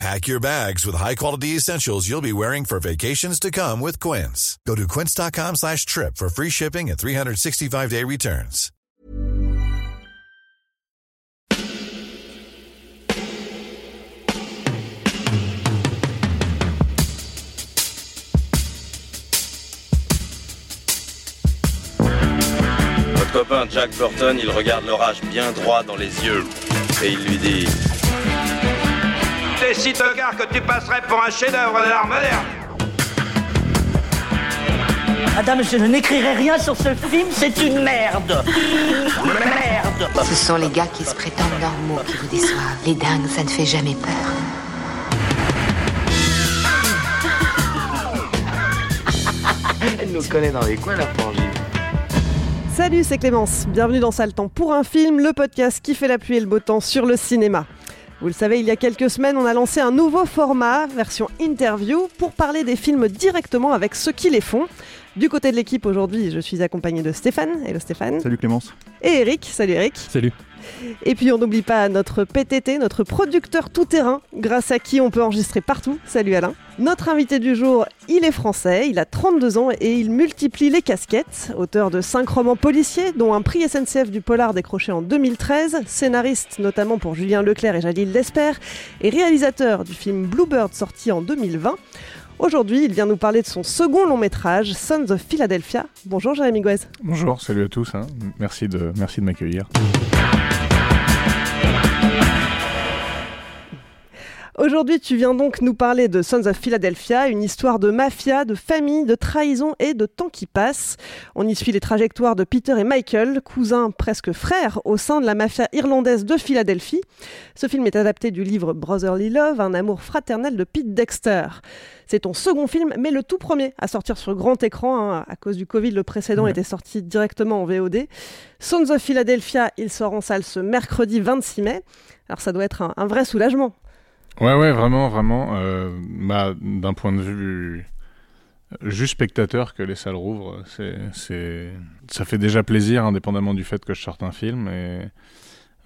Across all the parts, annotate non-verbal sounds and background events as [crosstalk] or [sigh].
Pack your bags with high-quality essentials you'll be wearing for vacations to come with Quince. Go to quince.com slash trip for free shipping and 365-day returns. Votre copain Jack Burton, il regarde l'orage bien droit dans les yeux et il lui dit T'es si tocard que tu passerais pour un chef-d'œuvre de l'art moderne. Madame, je n'écrirai rien sur ce film, c'est une merde. Merde. Ce sont les gars qui se prétendent normaux qui vous déçoivent. Les dingues, ça ne fait jamais peur. Elle nous connaît dans les coins, la frangine. Salut, c'est Clémence. Bienvenue dans Sale Temps pour un film, le podcast qui fait la pluie et le beau temps sur le cinéma. Vous le savez, il y a quelques semaines, on a lancé un nouveau format, version interview, pour parler des films directement avec ceux qui les font. Du côté de l'équipe aujourd'hui, je suis accompagné de Stéphane. Hello Stéphane. Salut Clémence. Et Eric. Salut Eric. Salut. Et puis on n'oublie pas notre PTT, notre producteur tout-terrain, grâce à qui on peut enregistrer partout. Salut Alain. Notre invité du jour, il est français, il a 32 ans et il multiplie les casquettes. Auteur de 5 romans policiers, dont un prix SNCF du Polar décroché en 2013, scénariste notamment pour Julien Leclerc et Jalil Lesper, et réalisateur du film Bluebird sorti en 2020. Aujourd'hui, il vient nous parler de son second long métrage, Sons of Philadelphia. Bonjour Jérémy Guez. Bonjour, salut à tous. hein. Merci de, merci de m'accueillir. Aujourd'hui, tu viens donc nous parler de Sons of Philadelphia, une histoire de mafia, de famille, de trahison et de temps qui passe. On y suit les trajectoires de Peter et Michael, cousins presque frères au sein de la mafia irlandaise de Philadelphie. Ce film est adapté du livre Brotherly Love, un amour fraternel de Pete Dexter. C'est ton second film, mais le tout premier à sortir sur grand écran. hein. À cause du Covid, le précédent Ouais. était sorti directement en VOD. Sons of Philadelphia, il sort en salle ce mercredi 26 mai. Alors ça doit être un, un vrai soulagement. Ouais, ouais, vraiment, vraiment. euh, bah, D'un point de vue juste spectateur que les salles rouvrent, c'est, ça fait déjà plaisir, indépendamment du fait que je sorte un film. Et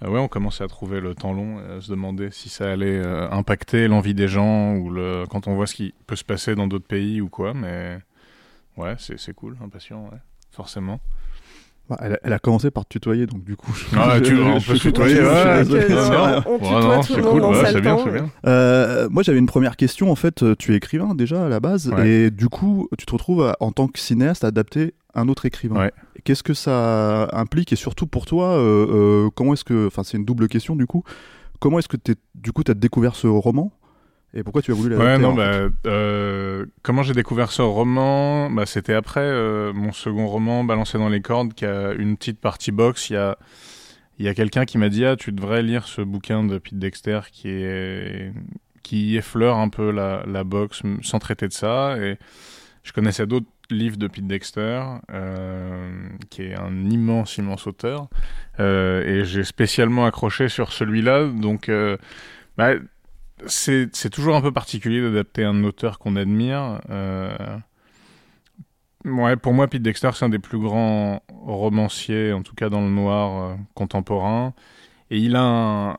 euh, ouais, on commençait à trouver le temps long, et à se demander si ça allait euh, impacter l'envie des gens ou le, quand on voit ce qui peut se passer dans d'autres pays ou quoi. Mais ouais, c'est, c'est cool, impatient, ouais, forcément. Bah, elle, a, elle a commencé par te tutoyer, donc du coup. je- Ah, [laughs] tu- on je- peut tutoyer, ouais, on tutoie tout c'est le monde dans bien, Temps. c'est bien. Euh, moi, j'avais une première question. En fait, euh, tu es écrivain déjà à la base, Ouais. et du coup, tu te retrouves à- en tant que cinéaste à adapter un autre écrivain. Ouais. Qu'est-ce que ça implique, et surtout pour toi, euh, euh, comment est-ce que, enfin, c'est une double question du coup. Comment est-ce que t'es, du coup, tu as découvert ce roman, et pourquoi tu as voulu l'adapter Ouais, non, bah, euh, comment j'ai découvert ce roman bah, C'était après euh, mon second roman, Balancé dans les cordes, qui a une petite partie boxe. Il y a, il y a quelqu'un qui m'a dit Ah, tu devrais lire ce bouquin de Pete Dexter qui, est, qui effleure un peu la, la boxe sans traiter de ça. Et je connaissais d'autres livres de Pete Dexter, euh, qui est un immense, immense auteur. Euh, et j'ai spécialement accroché sur celui-là. Donc. euh, bah, c'est toujours un peu particulier d'adapter un auteur qu'on admire. Euh... Ouais, pour moi, Pete Dexter, c'est un des plus grands romanciers, en tout cas dans le noir euh, contemporain. Et il a un...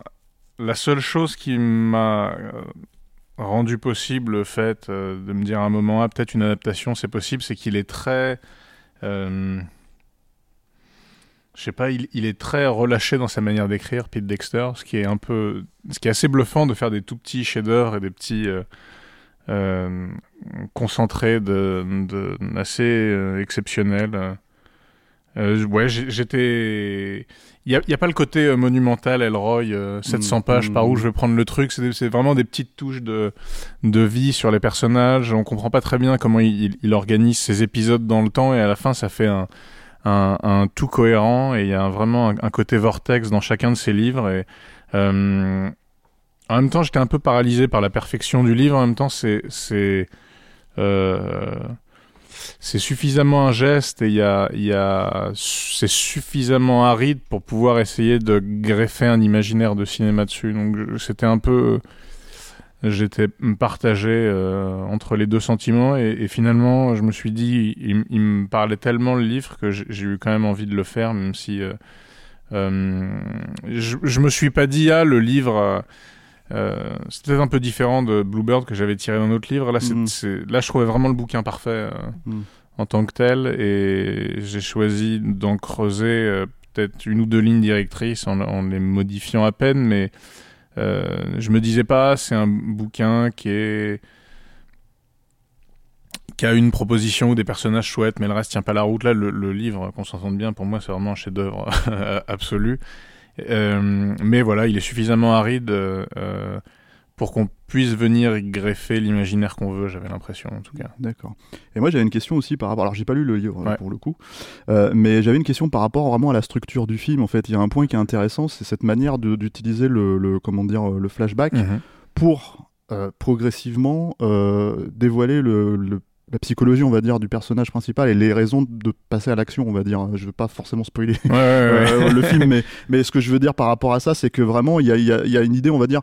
la seule chose qui m'a euh, rendu possible le fait de me dire à un moment, ah, peut-être une adaptation, c'est possible, c'est qu'il est très. Je sais pas, il, il est très relâché dans sa manière d'écrire, Pete Dexter, ce qui est un peu, ce qui est assez bluffant de faire des tout petits chefs-d'œuvre et des petits euh, euh, concentrés de, de assez euh, exceptionnels. Ouais, j'étais. Il n'y a, pas le côté monumental, Elroy, euh, 700 Mm, pages, par où mm. je vais prendre le truc. C'est vraiment des petites touches de, de vie sur les personnages. On comprend pas très bien comment il, il- il organise ses épisodes dans le temps et à la fin, ça fait un, un, un tout cohérent et il y a un- vraiment un, côté vortex dans chacun de ses livres. Et, euh, en même temps, j'étais un peu paralysé par la perfection du livre. En même temps, c'est. c'est euh, c'est suffisamment un geste et il y a, y a, c'est suffisamment aride pour pouvoir essayer de greffer un imaginaire de cinéma dessus. Donc c'était un peu, j'étais partagé euh, entre les deux sentiments et, et finalement je me suis dit, il, il me parlait tellement le livre que j'ai eu quand même envie de le faire, même si euh, euh, je, je me suis pas dit ah le livre. c'était un peu différent de Bluebird que j'avais tiré d'un autre livre. Là, c'est- c'est- là, je trouvais vraiment le bouquin parfait Mhm. en tant que tel, et j'ai choisi d'en creuser peut-être une ou deux lignes directrices en, en les modifiant à peine, mais euh, je me disais pas, c'est un bouquin qui a une proposition ou des personnages chouettes, mais le reste tient pas la route. Là, le, livre, qu'on s'entende bien, pour moi, c'est vraiment un chef-d'œuvre [laughs] absolu. Euh, mais voilà, il est suffisamment aride euh, pour qu'on puisse venir greffer l'imaginaire qu'on veut, j'avais l'impression en tout cas. D'accord. Et moi j'avais une question aussi par rapport. Alors j'ai pas lu le livre Ouais. pour le coup, euh, mais j'avais une question par rapport vraiment à la structure du film. En fait, il y a un point qui est intéressant, c'est cette manière d'utiliser le, le comment dire le flashback Mhm. pour euh, progressivement euh, dévoiler le, le- la psychologie, on va dire, du personnage principal et les raisons de passer à l'action, on va dire. Je veux pas forcément spoiler Ouais, ouais, ouais. [laughs] euh, le film, mais, mais ce que je veux dire par rapport à ça, c'est que vraiment, il y a, il y a- il y a une idée, on va dire,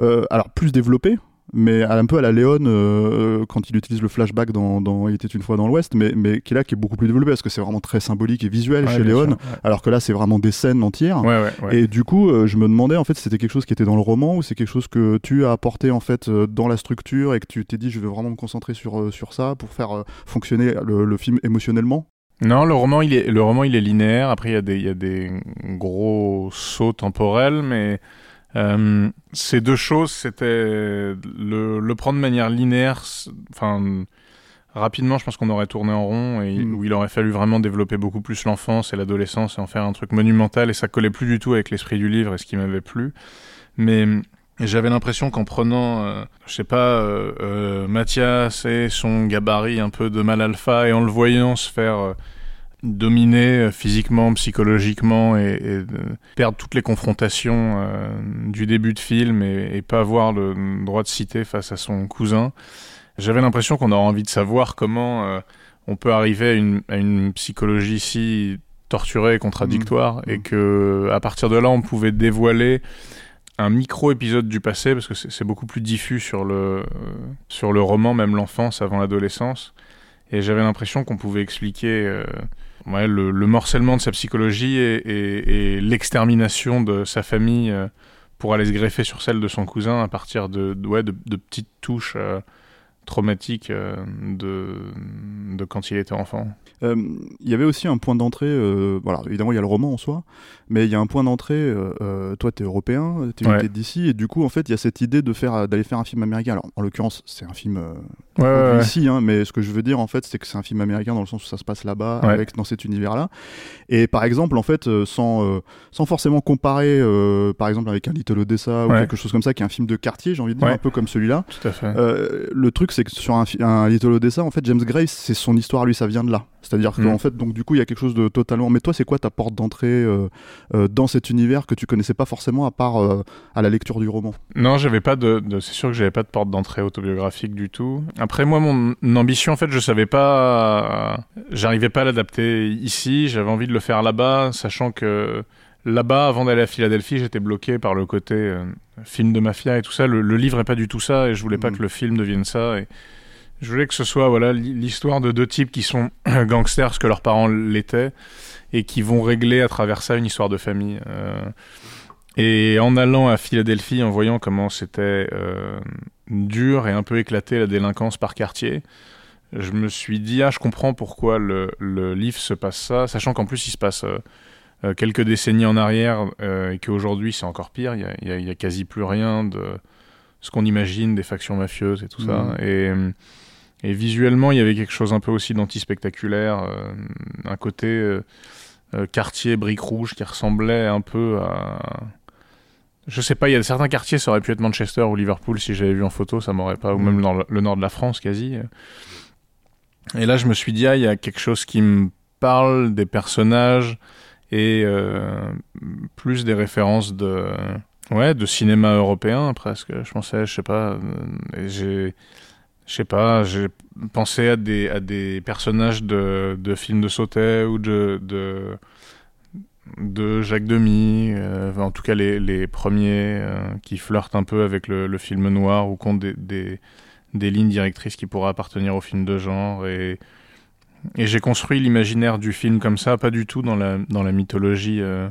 euh, alors plus développée, mais un peu à la Léon euh, quand il utilise le flashback dans, dans Il était une fois dans l'Ouest, mais, mais qui est là, qui est beaucoup plus développé parce que c'est vraiment très symbolique et visuel Ouais, chez Léon, sûr, alors que là, c'est vraiment des scènes entières. Ouais. Et du coup, euh, je me demandais en fait si c'était quelque chose qui était dans le roman ou c'est quelque chose que tu as apporté en fait euh, dans la structure et que tu t'es dit je vais vraiment me concentrer sur, euh, sur ça pour faire euh, fonctionner le, le film émotionnellement? Non, le roman, il est, le roman, il est linéaire. Après, il y a des, il y a des gros sauts temporels, mais euh, ces deux choses, c'était le, le prendre de manière linéaire. Enfin, rapidement, je pense qu'on aurait tourné en rond et Mm. où il aurait fallu vraiment développer beaucoup plus l'enfance et l'adolescence et en faire un truc monumental. Et ça collait plus du tout avec l'esprit du livre et ce qui m'avait plu. Mais j'avais l'impression qu'en prenant, euh, je sais pas, euh, euh, Mathias et son gabarit un peu de mal alpha et en le voyant se faire dominer euh, physiquement, psychologiquement et, et de perdre toutes les confrontations euh, du début de film et, et pas avoir le droit de citer face à son cousin. J'avais l'impression qu'on aurait envie de savoir comment euh, on peut arriver à une, à une psychologie si torturée et contradictoire Mmh. et que à partir de là on pouvait dévoiler un micro épisode du passé parce que c'est beaucoup plus diffus sur le euh, sur le roman même l'enfance avant l'adolescence et j'avais l'impression qu'on pouvait expliquer euh, le, le morcellement de sa psychologie et, l'extermination de sa famille euh, pour aller se greffer sur celle de son cousin à partir de, de- petites touches traumatiques euh, de, de quand il était enfant. Euh, Il y avait aussi un point d'entrée, euh, voilà, évidemment il y a le roman en soi, mais il y a un point d'entrée, euh, toi tu es européen, tu Ouais. es d'ici, et du coup en fait il y a cette idée de faire d'aller faire un film américain. Alors en l'occurrence c'est un film Ouais, ici, hein, mais ce que je veux dire en fait c'est que c'est un film américain dans le sens où ça se passe là-bas, avec dans cet univers-là. Et par exemple en fait sans, sans forcément comparer par exemple avec un Little Odessa ou quelque chose comme ça qui est un film de quartier, j'ai envie de dire un peu comme celui-là. Le truc, c'est que sur un, un Little Odessa, en fait, James Gray, c'est son histoire, lui, ça vient de là. C'est-à-dire Mm. qu'en fait, donc du coup, il y a quelque chose de totalement. Mais toi, c'est quoi ta porte d'entrée euh, euh, dans cet univers que tu connaissais pas forcément à part euh, à la lecture du roman? Non, j'avais pas de, de- c'est sûr que j'avais pas de porte d'entrée autobiographique du tout. Après moi, mon ambition, en fait, je savais pas, j'arrivais pas à l'adapter ici. J'avais envie de le faire là-bas, sachant que là-bas, avant d'aller à Philadelphie, j'étais bloqué par le côté euh, film de mafia et tout ça. Le, le livre est pas du tout ça, et je voulais pas Mhm. que le film devienne ça. Et je voulais que ce soit voilà l'histoire de deux types qui sont [clears throat] gangsters, ce que leurs parents l'étaient, et qui vont régler à travers ça une histoire de famille. Euh, et en allant à Philadelphie, en voyant comment c'était euh, dur et un peu éclaté la délinquance par quartier, je me suis dit, ah, je comprends pourquoi le, le livre se passe ça, sachant qu'en plus il se passe euh, quelques décennies en arrière euh, et qu'aujourd'hui c'est encore pire, il y a, quasi plus rien de ce qu'on imagine des factions mafieuses et tout ça. Mhm. Et, et visuellement, il y avait quelque chose un peu aussi d'anti-spectaculaire, euh, un côté euh, quartier briques rouges qui ressemblait un peu à... Je sais pas, il y a certains quartiers, ça aurait pu être Manchester ou Liverpool si j'avais vu en photo, ça m'aurait pas, ou même dans le, le nord de la France quasi. Et là, je me suis dit, ah, il y a quelque chose qui me parle des personnages et euh, plus des références de, ouais, de cinéma européen presque. Je pensais, je sais pas, euh, j'ai, je sais pas, j'ai pensé à des, à des personnages de, de films de Sautet ou de, de, de Jacques Demy, euh, en tout cas les, les premiers qui flirtent un peu avec le, film noir ou qui des, des, des lignes directrices qui pourraient appartenir au film de genre. Et, et j'ai construit l'imaginaire du film comme ça, pas du tout dans la, dans la mythologie euh,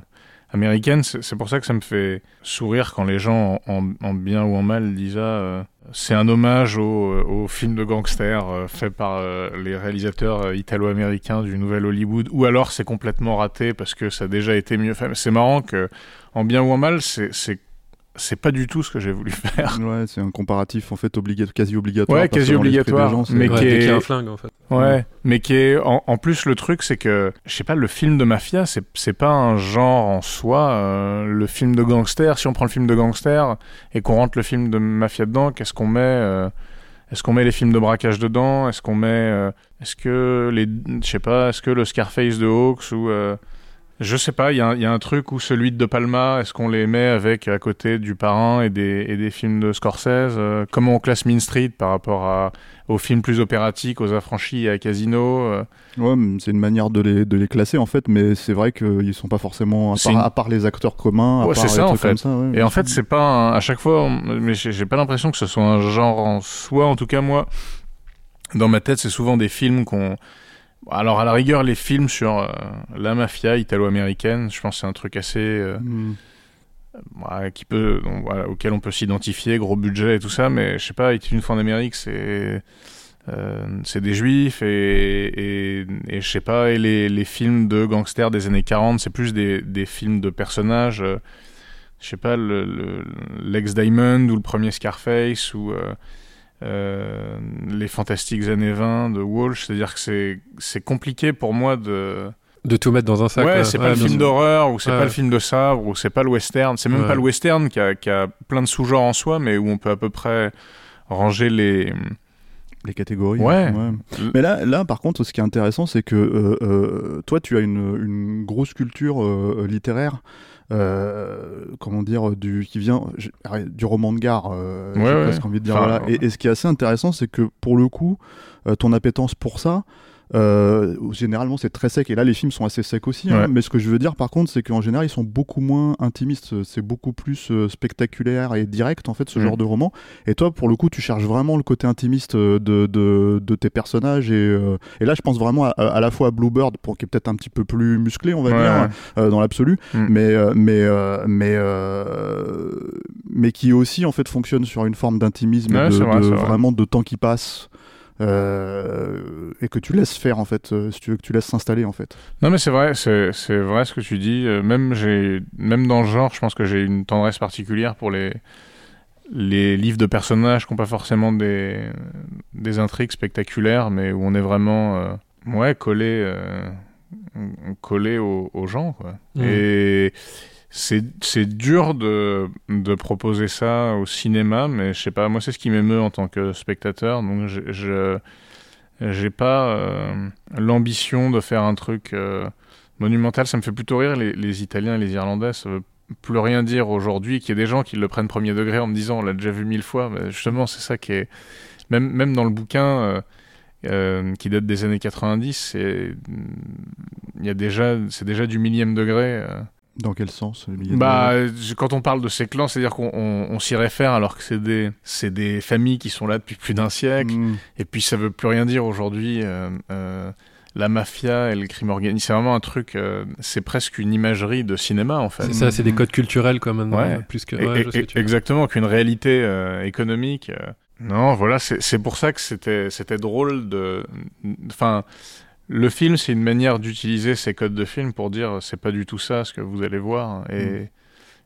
américaine. C'est pour ça que ça me fait sourire quand les gens, en, en bien ou en mal, disent ah, euh, c'est un hommage au, euh, au film de gangster euh, fait par les réalisateurs italo-américains du Nouvel Hollywood, ou alors c'est complètement raté parce que ça a déjà été mieux fait. C'est marrant que, en bien ou en mal, c'est c'est pas du tout ce que j'ai voulu faire. [laughs] Ouais, c'est un comparatif en fait obliga- quasi obligatoire. Ouais, quasi obligatoire, gens, mais Ouais, qui est- un flingue, en fait. Ouais, mais qui est en, en plus le truc c'est que je sais pas le film de mafia c'est c'est pas un genre en soi euh, le film de gangster si on prend le film de gangster et qu'on rentre le film de mafia dedans qu'est-ce qu'on met euh, est-ce qu'on met les films de braquage dedans est-ce qu'on met euh, est-ce que les je sais pas est-ce que le Scarface de Hawks ou euh, je sais pas, il y, a un- il y a un truc où celui de De Palma, est-ce qu'on les met avec à côté du Parrain et des, et des films de Scorsese euh, Comment on classe Mean Street par rapport à, aux films plus opératiques, aux affranchis et à Casino euh, Ouais, c'est une manière de les, de les classer en fait, mais c'est vrai qu'ils sont pas forcément, à part, une- à part les acteurs communs, à Ouais, part c'est les ça, en fait. comme ça. ouais, Et en fait, c'est pas un- à chaque fois, mais j'ai pas l'impression que ce soit un genre en soi. En tout cas, moi, dans ma tête, c'est souvent des films qu'on. Alors, à la rigueur, les films sur euh, la mafia italo-américaine, je pense que c'est un truc assez. euh, Mm. ouais, qui peut, donc, voilà, auquel on peut s'identifier, gros budget et tout ça, mais je sais pas, était une fois en Amérique, c'est. euh, c'est des juifs et, et, et je sais pas, et les, les films de gangsters des années 40, c'est plus des, des films de personnages. je sais pas, le- le- l'ex Diamond ou le premier Scarface ou euh, les fantastiques années 20 de Walsh. C'est-à-dire que c'est, compliqué pour moi de. De tout mettre dans un sac. ouais, c'est pas Ouais, le film d'horreur ou c'est Ouais. pas le film de sabre ou c'est pas le western. C'est même Ouais. pas le western qui a, qui a plein de sous-genres en soi, mais où on peut à peu près ranger les. Les catégories. Ouais. Mais là, là, par contre, ce qui est intéressant, c'est que euh, euh, toi, tu as une, une grosse culture euh, littéraire. euh, comment dire du qui vient je- du roman de gare euh, Ouais, j'ai ouais. presque envie de dire Enfin, voilà et, et ce qui est assez intéressant c'est que pour le coup euh, ton appétence pour ça euh, généralement c'est très sec et là les films sont assez secs aussi hein. Mais ce que je veux dire par contre c'est qu'en général ils sont beaucoup moins intimistes c'est beaucoup plus euh, spectaculaire et direct en fait ce Mm. genre de roman et toi pour le coup tu cherches vraiment le côté intimiste euh, de, de, de tes personnages et, euh, et là je pense vraiment à, à la fois à Bluebird pour qui est peut-être un petit peu plus musclé on va Ouais, dire ouais. dans l'absolu Mm. mais mais mais mais qui aussi en fait fonctionne sur une forme d'intimisme de, vrai, de- vrai. vraiment de temps qui passe euh, et que tu laisses faire en fait euh, si tu veux que tu laisses s'installer en fait Non mais c'est vrai, c'est c'est vrai ce que tu dis. Euh, Même j'ai, même dans le genre, je pense que j'ai une tendresse particulière pour les les livres de personnages qui n'ont pas forcément des des intrigues spectaculaires, mais où on est vraiment euh, ouais collé euh, collé aux, aux gens quoi. Mhm. Et c'est dur de de proposer ça au cinéma, mais je sais pas, moi c'est ce qui m'émeut en tant que spectateur, donc je, j'ai pas euh, l'ambition de faire un truc euh, monumental. Ça me fait plutôt rire les, les Italiens et les Irlandais. Ça veut plus rien dire aujourd'hui qu'il y ait des gens qui le prennent premier degré en me disant on l'a déjà vu mille fois. Mais justement, c'est ça qui est même même dans le bouquin euh, euh, qui date des années 90, c'est il y a déjà c'est déjà du millième degré. Dans quel sens le billet de Bah, euh, quand on parle de ces clans, c'est-à-dire qu'on on, on s'y réfère alors que c'est des, c'est des familles qui sont là depuis plus d'un siècle. Mm. Et puis ça veut plus rien dire aujourd'hui. euh, euh, la mafia et le crime organisé, c'est vraiment un truc. euh, c'est presque une imagerie de cinéma en fait. C'est ça, c'est des codes culturels quoi maintenant. Ouais. Plus que. Ouais, et- exactement, qu'une réalité euh, économique. euh. Non, voilà, c'est c'est pour ça que c'était c'était drôle de. Enfin, le film, c'est une manière d'utiliser ces codes de film pour dire c'est pas du tout ça ce que vous allez voir. Et,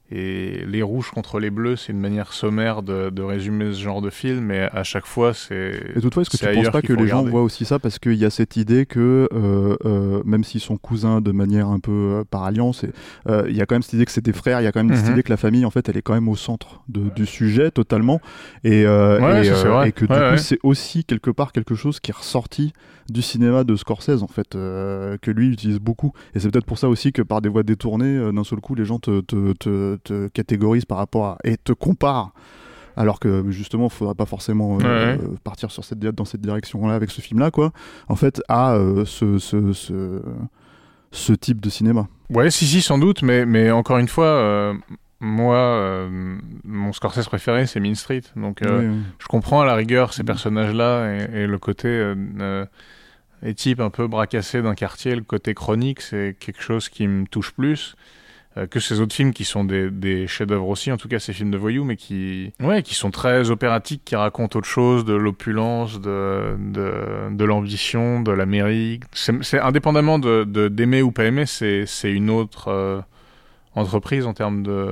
et les rouges contre les bleus, c'est une manière sommaire de, de résumer ce genre de film, mais à chaque fois, c'est. Et toutefois, est-ce que tu penses ailleurs pas que les gens voient aussi ça parce qu'il y a cette idée que euh, euh, même s'ils sont cousins de manière un peu euh, par alliance, euh, il y a quand même cette idée que c'est des frères, il y a quand même cette Mhm. idée que la famille, en fait, elle est quand même au centre de- du sujet totalement, et, euh, Ouais, et, ça, c'est euh, vrai. et que du Ouais, coup, ouais. c'est aussi quelque part quelque chose qui est ressorti du cinéma de Scorsese, en fait, euh, que lui utilise beaucoup. Et c'est peut-être pour ça aussi que par des voies détournées, euh, d'un seul coup, les gens te, te, te, te catégorisent par rapport à et te comparent alors que justement, il faudrait pas forcément euh, Ouais. partir sur cette, dans cette direction-là avec ce film-là, quoi. En fait, à euh, ce, ce, ce, ce type de cinéma. Ouais, si, si, sans doute, mais, mais encore une fois, euh, moi, mon Scorsese préféré, c'est Mean Street. Donc, Oui, oui. je comprends à la rigueur ces personnages-là et, et le côté types un peu bracassés d'un quartier, le côté chronique, c'est quelque chose qui me touche plus. Euh, que ces autres films qui sont des, des chefs-d'œuvre aussi, en tout cas ces films de voyous, mais qui, ouais, qui sont très opératiques, qui racontent autre chose, de l'opulence, de, de, de l'ambition, de l'Amérique. C'est indépendamment de d'aimer ou pas aimer, c'est c'est une autre euh, entreprise en termes de,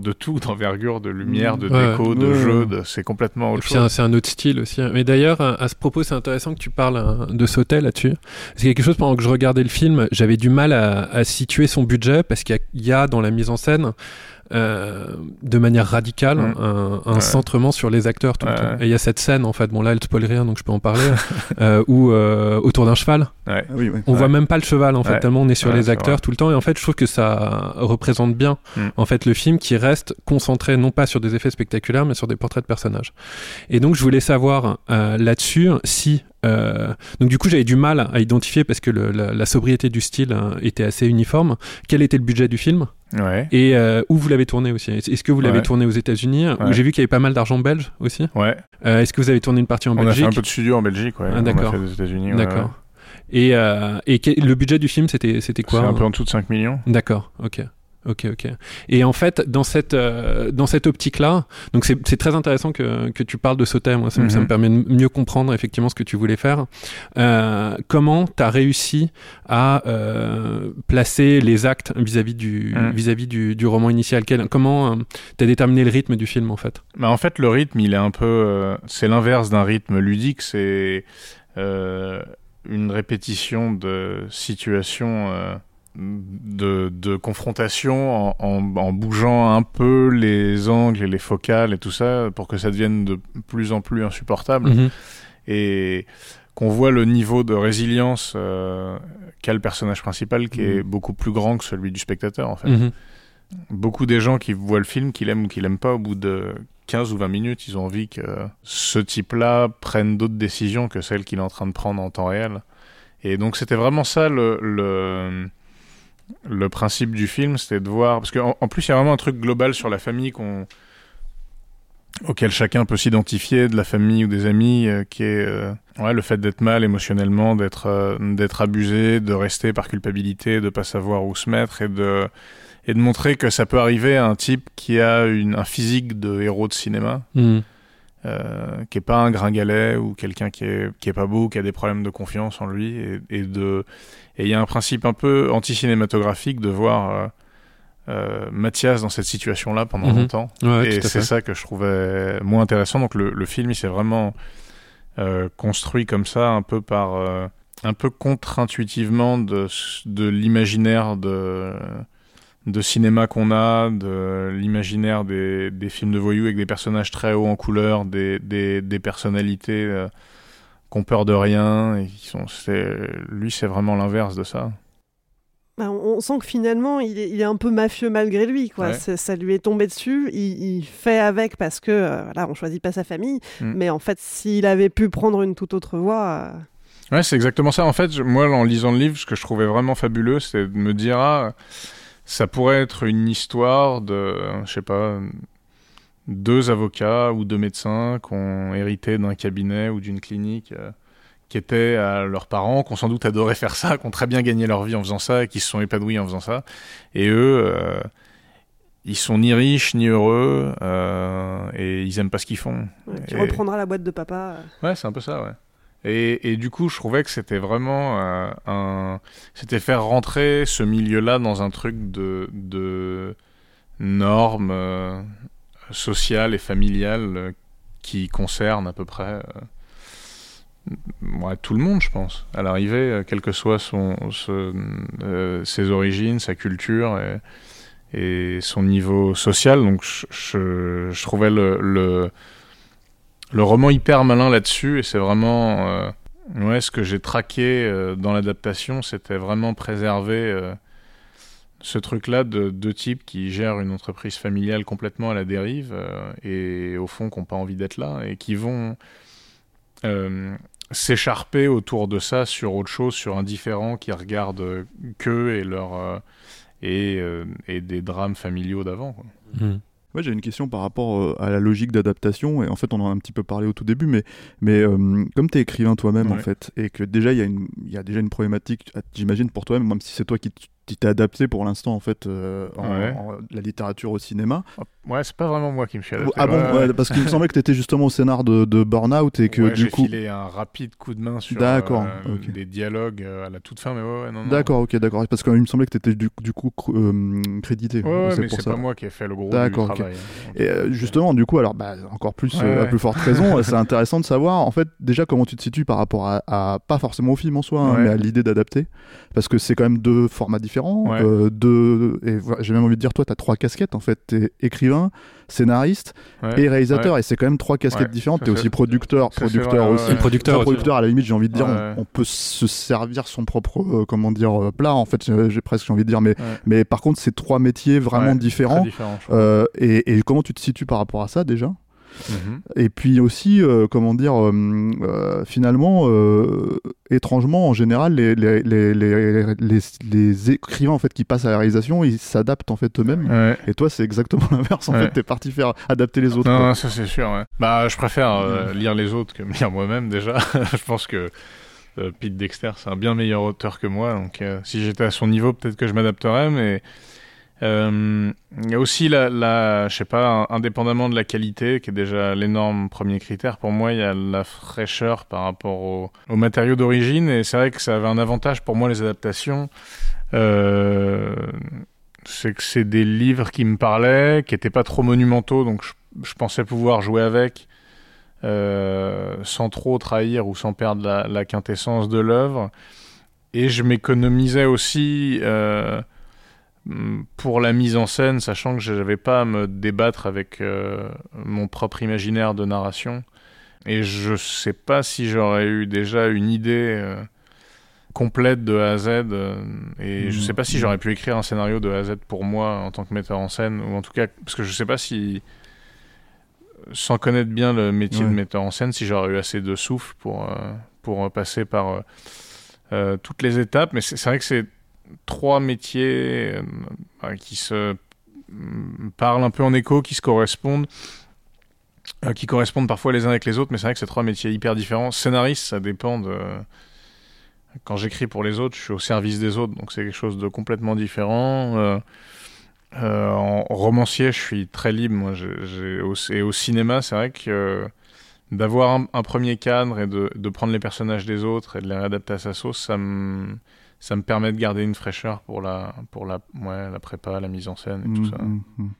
de tout, [laughs] d'envergure, de lumière, de Ouais. déco, de Ouais. jeu, de- c'est complètement autre puis c'est un, chose. c'est un autre style aussi. hein. Mais d'ailleurs, à, à ce propos, c'est intéressant que tu parles hein, de Sautet là-dessus. C'est quelque chose pendant que je regardais le film, j'avais du mal à, à situer son budget parce qu'il y, a dans la mise en scène. Euh, de manière radicale Mm. un, un Ouais. centrement sur les acteurs tout le temps. ouais. Et il y a cette scène en fait, bon là elle spoil rien donc je peux en parler, [laughs] euh, où euh, autour d'un cheval, Ouais. Ah oui, oui. on Ouais. voit même pas le cheval en fait, Ouais. tellement on est sur Ouais, les acteurs vrai. tout le temps. Et en fait, je trouve que ça représente bien Mm. en fait le film qui reste concentré non pas sur des effets spectaculaires, mais sur des portraits de personnages. Et donc, je voulais savoir euh, là-dessus si euh, donc du coup, j'avais du mal à identifier parce que le- la, la sobriété du style hein, était assez uniforme. Quel était le budget du film? Ouais. et euh, où vous l'avez tourné aussi? Est-ce que vous l'avez Ouais. tourné aux États-Unis? Où j'ai vu qu'il y avait pas mal d'argent belge aussi. Ouais. Euh, Est-ce que vous avez tourné une partie en On a fait Belgique? un peu de studio en Belgique, ouais. Ah, On d'accord. États-Unis. D'accord. Et, euh, et le budget du film, c'était c'était C'est quoi un peu en dessous de 5 millions. D'accord, ok. Ok, ok. Et en fait, dans cette, euh, dans cette optique-là, donc c'est c'est très intéressant que, que tu parles de Sautet, moi, ça, me- ça me Mhm. permet de mieux comprendre effectivement ce que tu voulais faire. Euh, comment tu as réussi à euh, placer les actes vis-à-vis du, Mhm. vis-à-vis du, du roman initial? Quel- Comment tu as déterminé le rythme du film en fait? Bah, en fait, le rythme, il est un peu. c'est l'inverse d'un rythme ludique. C'est une répétition de situations de, de confrontation en, en- en bougeant un peu les angles et les focales et tout ça pour que ça devienne de plus en plus insupportable. Mhm. Et qu'on voit le niveau de résilience euh, qu'a le personnage principal qui est beaucoup plus grand que celui du spectateur, en fait Mhm. beaucoup des gens qui voient le film, qui l'aiment ou qui l'aiment pas, au bout de 15 ou 20 minutes, ils ont envie que ce type-là prenne d'autres décisions que celles qu'il est en train de prendre en temps réel. Et donc c'était vraiment ça le, le, le principe du film, c'était de voir... Parce qu'en en plus, il y a vraiment un truc global sur la famille qu'on auquel chacun peut s'identifier, de la famille ou des amis, euh, qui est euh, ouais, le fait d'être mal émotionnellement, d'être euh, d'être abusé, de rester par culpabilité, de pas savoir où se mettre et de et de montrer que ça peut arriver à un type qui a une, un physique de héros de cinéma, Mhm. Euh, qui est pas un gringalet ou quelqu'un qui est, qui est pas beau, qui a des problèmes de confiance en lui, et, et de et il y a un principe un peu anti-cinématographique de voir euh, euh, Mathias dans cette situation-là pendant Mhm. longtemps, Ouais, et c'est ça que je trouvais moins intéressant. Donc le, le film, il s'est vraiment euh, construit comme ça, un peu par euh, un peu contre-intuitivement de, de l'imaginaire de de cinéma qu'on a, de l'imaginaire des, des films de voyous avec des personnages très hauts en couleur, des, des, des personnalités euh, qui ont peur de rien. Et qui sont, lui, c'est vraiment l'inverse de ça. Bah, on sent que finalement, il est, il est un peu mafieux malgré lui. Quoi. Ouais. Ça lui est tombé dessus. Il, il fait avec parce que, euh, voilà, on choisit pas sa famille. Mm. Mais en fait, s'il avait pu prendre une toute autre voie, euh, Ouais, c'est exactement ça. En fait, je- moi, en lisant le livre, ce que je trouvais vraiment fabuleux, c'est de me dire, ah, ça pourrait être une histoire de, je sais pas, deux avocats ou deux médecins qui ont hérité d'un cabinet ou d'une clinique euh, qui étaient à leurs parents, qui ont sans doute adoré faire ça, qui ont très bien gagné leur vie en faisant ça et qui se sont épanouis en faisant ça. Et eux, euh, ils sont ni riches ni heureux euh, et ils aiment pas ce qu'ils font. ouais, qui Et- reprendra la boîte de papa. Ouais, c'est un peu ça, ouais. Et, du coup, je trouvais que c'était vraiment euh, un. C'était faire rentrer ce milieu-là dans un truc de, normes euh, sociales et familiales euh, qui concernent à peu près tout le monde, je pense. À l'arrivée, euh, quel que euh, ses origines, sa culture et, son niveau social. Donc, je, trouvais le le roman hyper malin là-dessus et c'est vraiment euh, ouais ce que j'ai traqué euh, dans l'adaptation c'était vraiment préserver euh, ce truc-là de deux types qui gèrent une entreprise familiale complètement à la dérive et au fond qui n'ont pas envie d'être là et qui vont s'écharper autour de ça sur autre chose, sur un différent qui regarde qu'eux et et, des drames familiaux d'avant. Ouais, j'ai une question par rapport euh, à la logique d'adaptation. Et en fait, on en a un petit peu parlé au tout début, mais, mais euh, comme tu es écrivain toi-même, en fait, et que déjà, il y, y, a déjà une problématique, j'imagine, pour toi-même, même si c'est toi qui tu t'es adapté pour l'instant en fait euh, en, la littérature au cinéma. Ouais, c'est pas vraiment moi qui me suis adapté. Ah bon, parce qu'il me semblait que tu étais justement au scénar de, de Burnout et que du coup. J'ai filé un rapide coup de main sur euh, des dialogues euh, à la toute fin, mais ouais, non. D'accord, ok, d'accord. Parce qu'il me semblait que tu étais du, du, coup crédité. Ouais, mais c'est pas moi qui ai fait le gros D'accord, travail. Hein, et justement, du coup, alors bah, encore plus à plus forte raison, [laughs] c'est intéressant de savoir en fait déjà comment tu te situes par rapport à, pas forcément au film en soi, hein, mais à l'idée d'adapter, parce que c'est quand même deux formats différents euh, de, et j'ai même envie de dire, toi, tu as trois casquettes en fait. Tu es écrivain, scénariste et réalisateur, et c'est quand même trois casquettes différentes. Tu es aussi producteur, producteur aussi. Producteur, producteur, à la limite, j'ai envie de dire, on, peut se servir son propre, euh, comment dire, euh, plat, en fait, j'ai presque envie de dire, mais, mais par contre, c'est trois métiers vraiment différents. et, et comment tu te situes par rapport à ça déjà? Mhm. Et puis aussi, euh, comment dire, euh, euh, finalement, étrangement, en général, les, les, les, les, écrivains en fait, qui passent à la réalisation, ils s'adaptent en fait eux-mêmes. Et toi, c'est exactement [laughs] l'inverse. En fait, t'es parti faire adapter les autres. Non, ça c'est sûr. Bah, je préfère mhm. lire les autres que [laughs] lire moi-même déjà. [laughs] je pense que Pete Dexter, c'est un bien meilleur auteur que moi. Donc, si j'étais à son niveau, peut-être que je m'adapterais, mais euh, il y a aussi la, la, je sais pas, indépendamment de la qualité, qui est déjà l'énorme premier critère. Pour moi, il y a la fraîcheur par rapport aux au matériaux d'origine, et c'est vrai que ça avait un avantage pour moi les adaptations. Euh, c'est que c'est des livres qui me parlaient, qui étaient pas trop monumentaux, donc je, pensais pouvoir jouer avec euh, sans trop trahir ou sans perdre la, quintessence de l'œuvre. Et je m'économisais aussi. Pour la mise en scène, sachant que je n'avais pas à me débattre avec euh, mon propre imaginaire de narration. Et je sais pas si j'aurais eu déjà une idée euh, complète de A à Z. Euh, et je sais pas si j'aurais pu écrire un scénario de A à Z pour moi en tant que metteur en scène. Ou en tout cas, parce que je sais pas si, sans connaître bien le métier de metteur en scène, si j'aurais eu assez de souffle pour, pour passer par toutes les étapes. Mais c'est vrai que c'est trois métiers euh, qui se mm, parlent un peu en écho, qui se correspondent, euh, qui correspondent parfois les uns avec les autres, mais c'est vrai que c'est trois métiers hyper différents. Scénariste, ça dépend de. Quand j'écris pour les autres, je suis au service des autres, donc c'est quelque chose de complètement différent. Euh, en romancier, je suis très libre. Moi, et au cinéma, c'est vrai que d'avoir un, premier cadre et de, de, prendre les personnages des autres et de les réadapter à sa sauce, ça me ça me permet de garder une fraîcheur pour la, pour la, ouais, la prépa, la mise en scène et tout ça. Mm, mm, mm.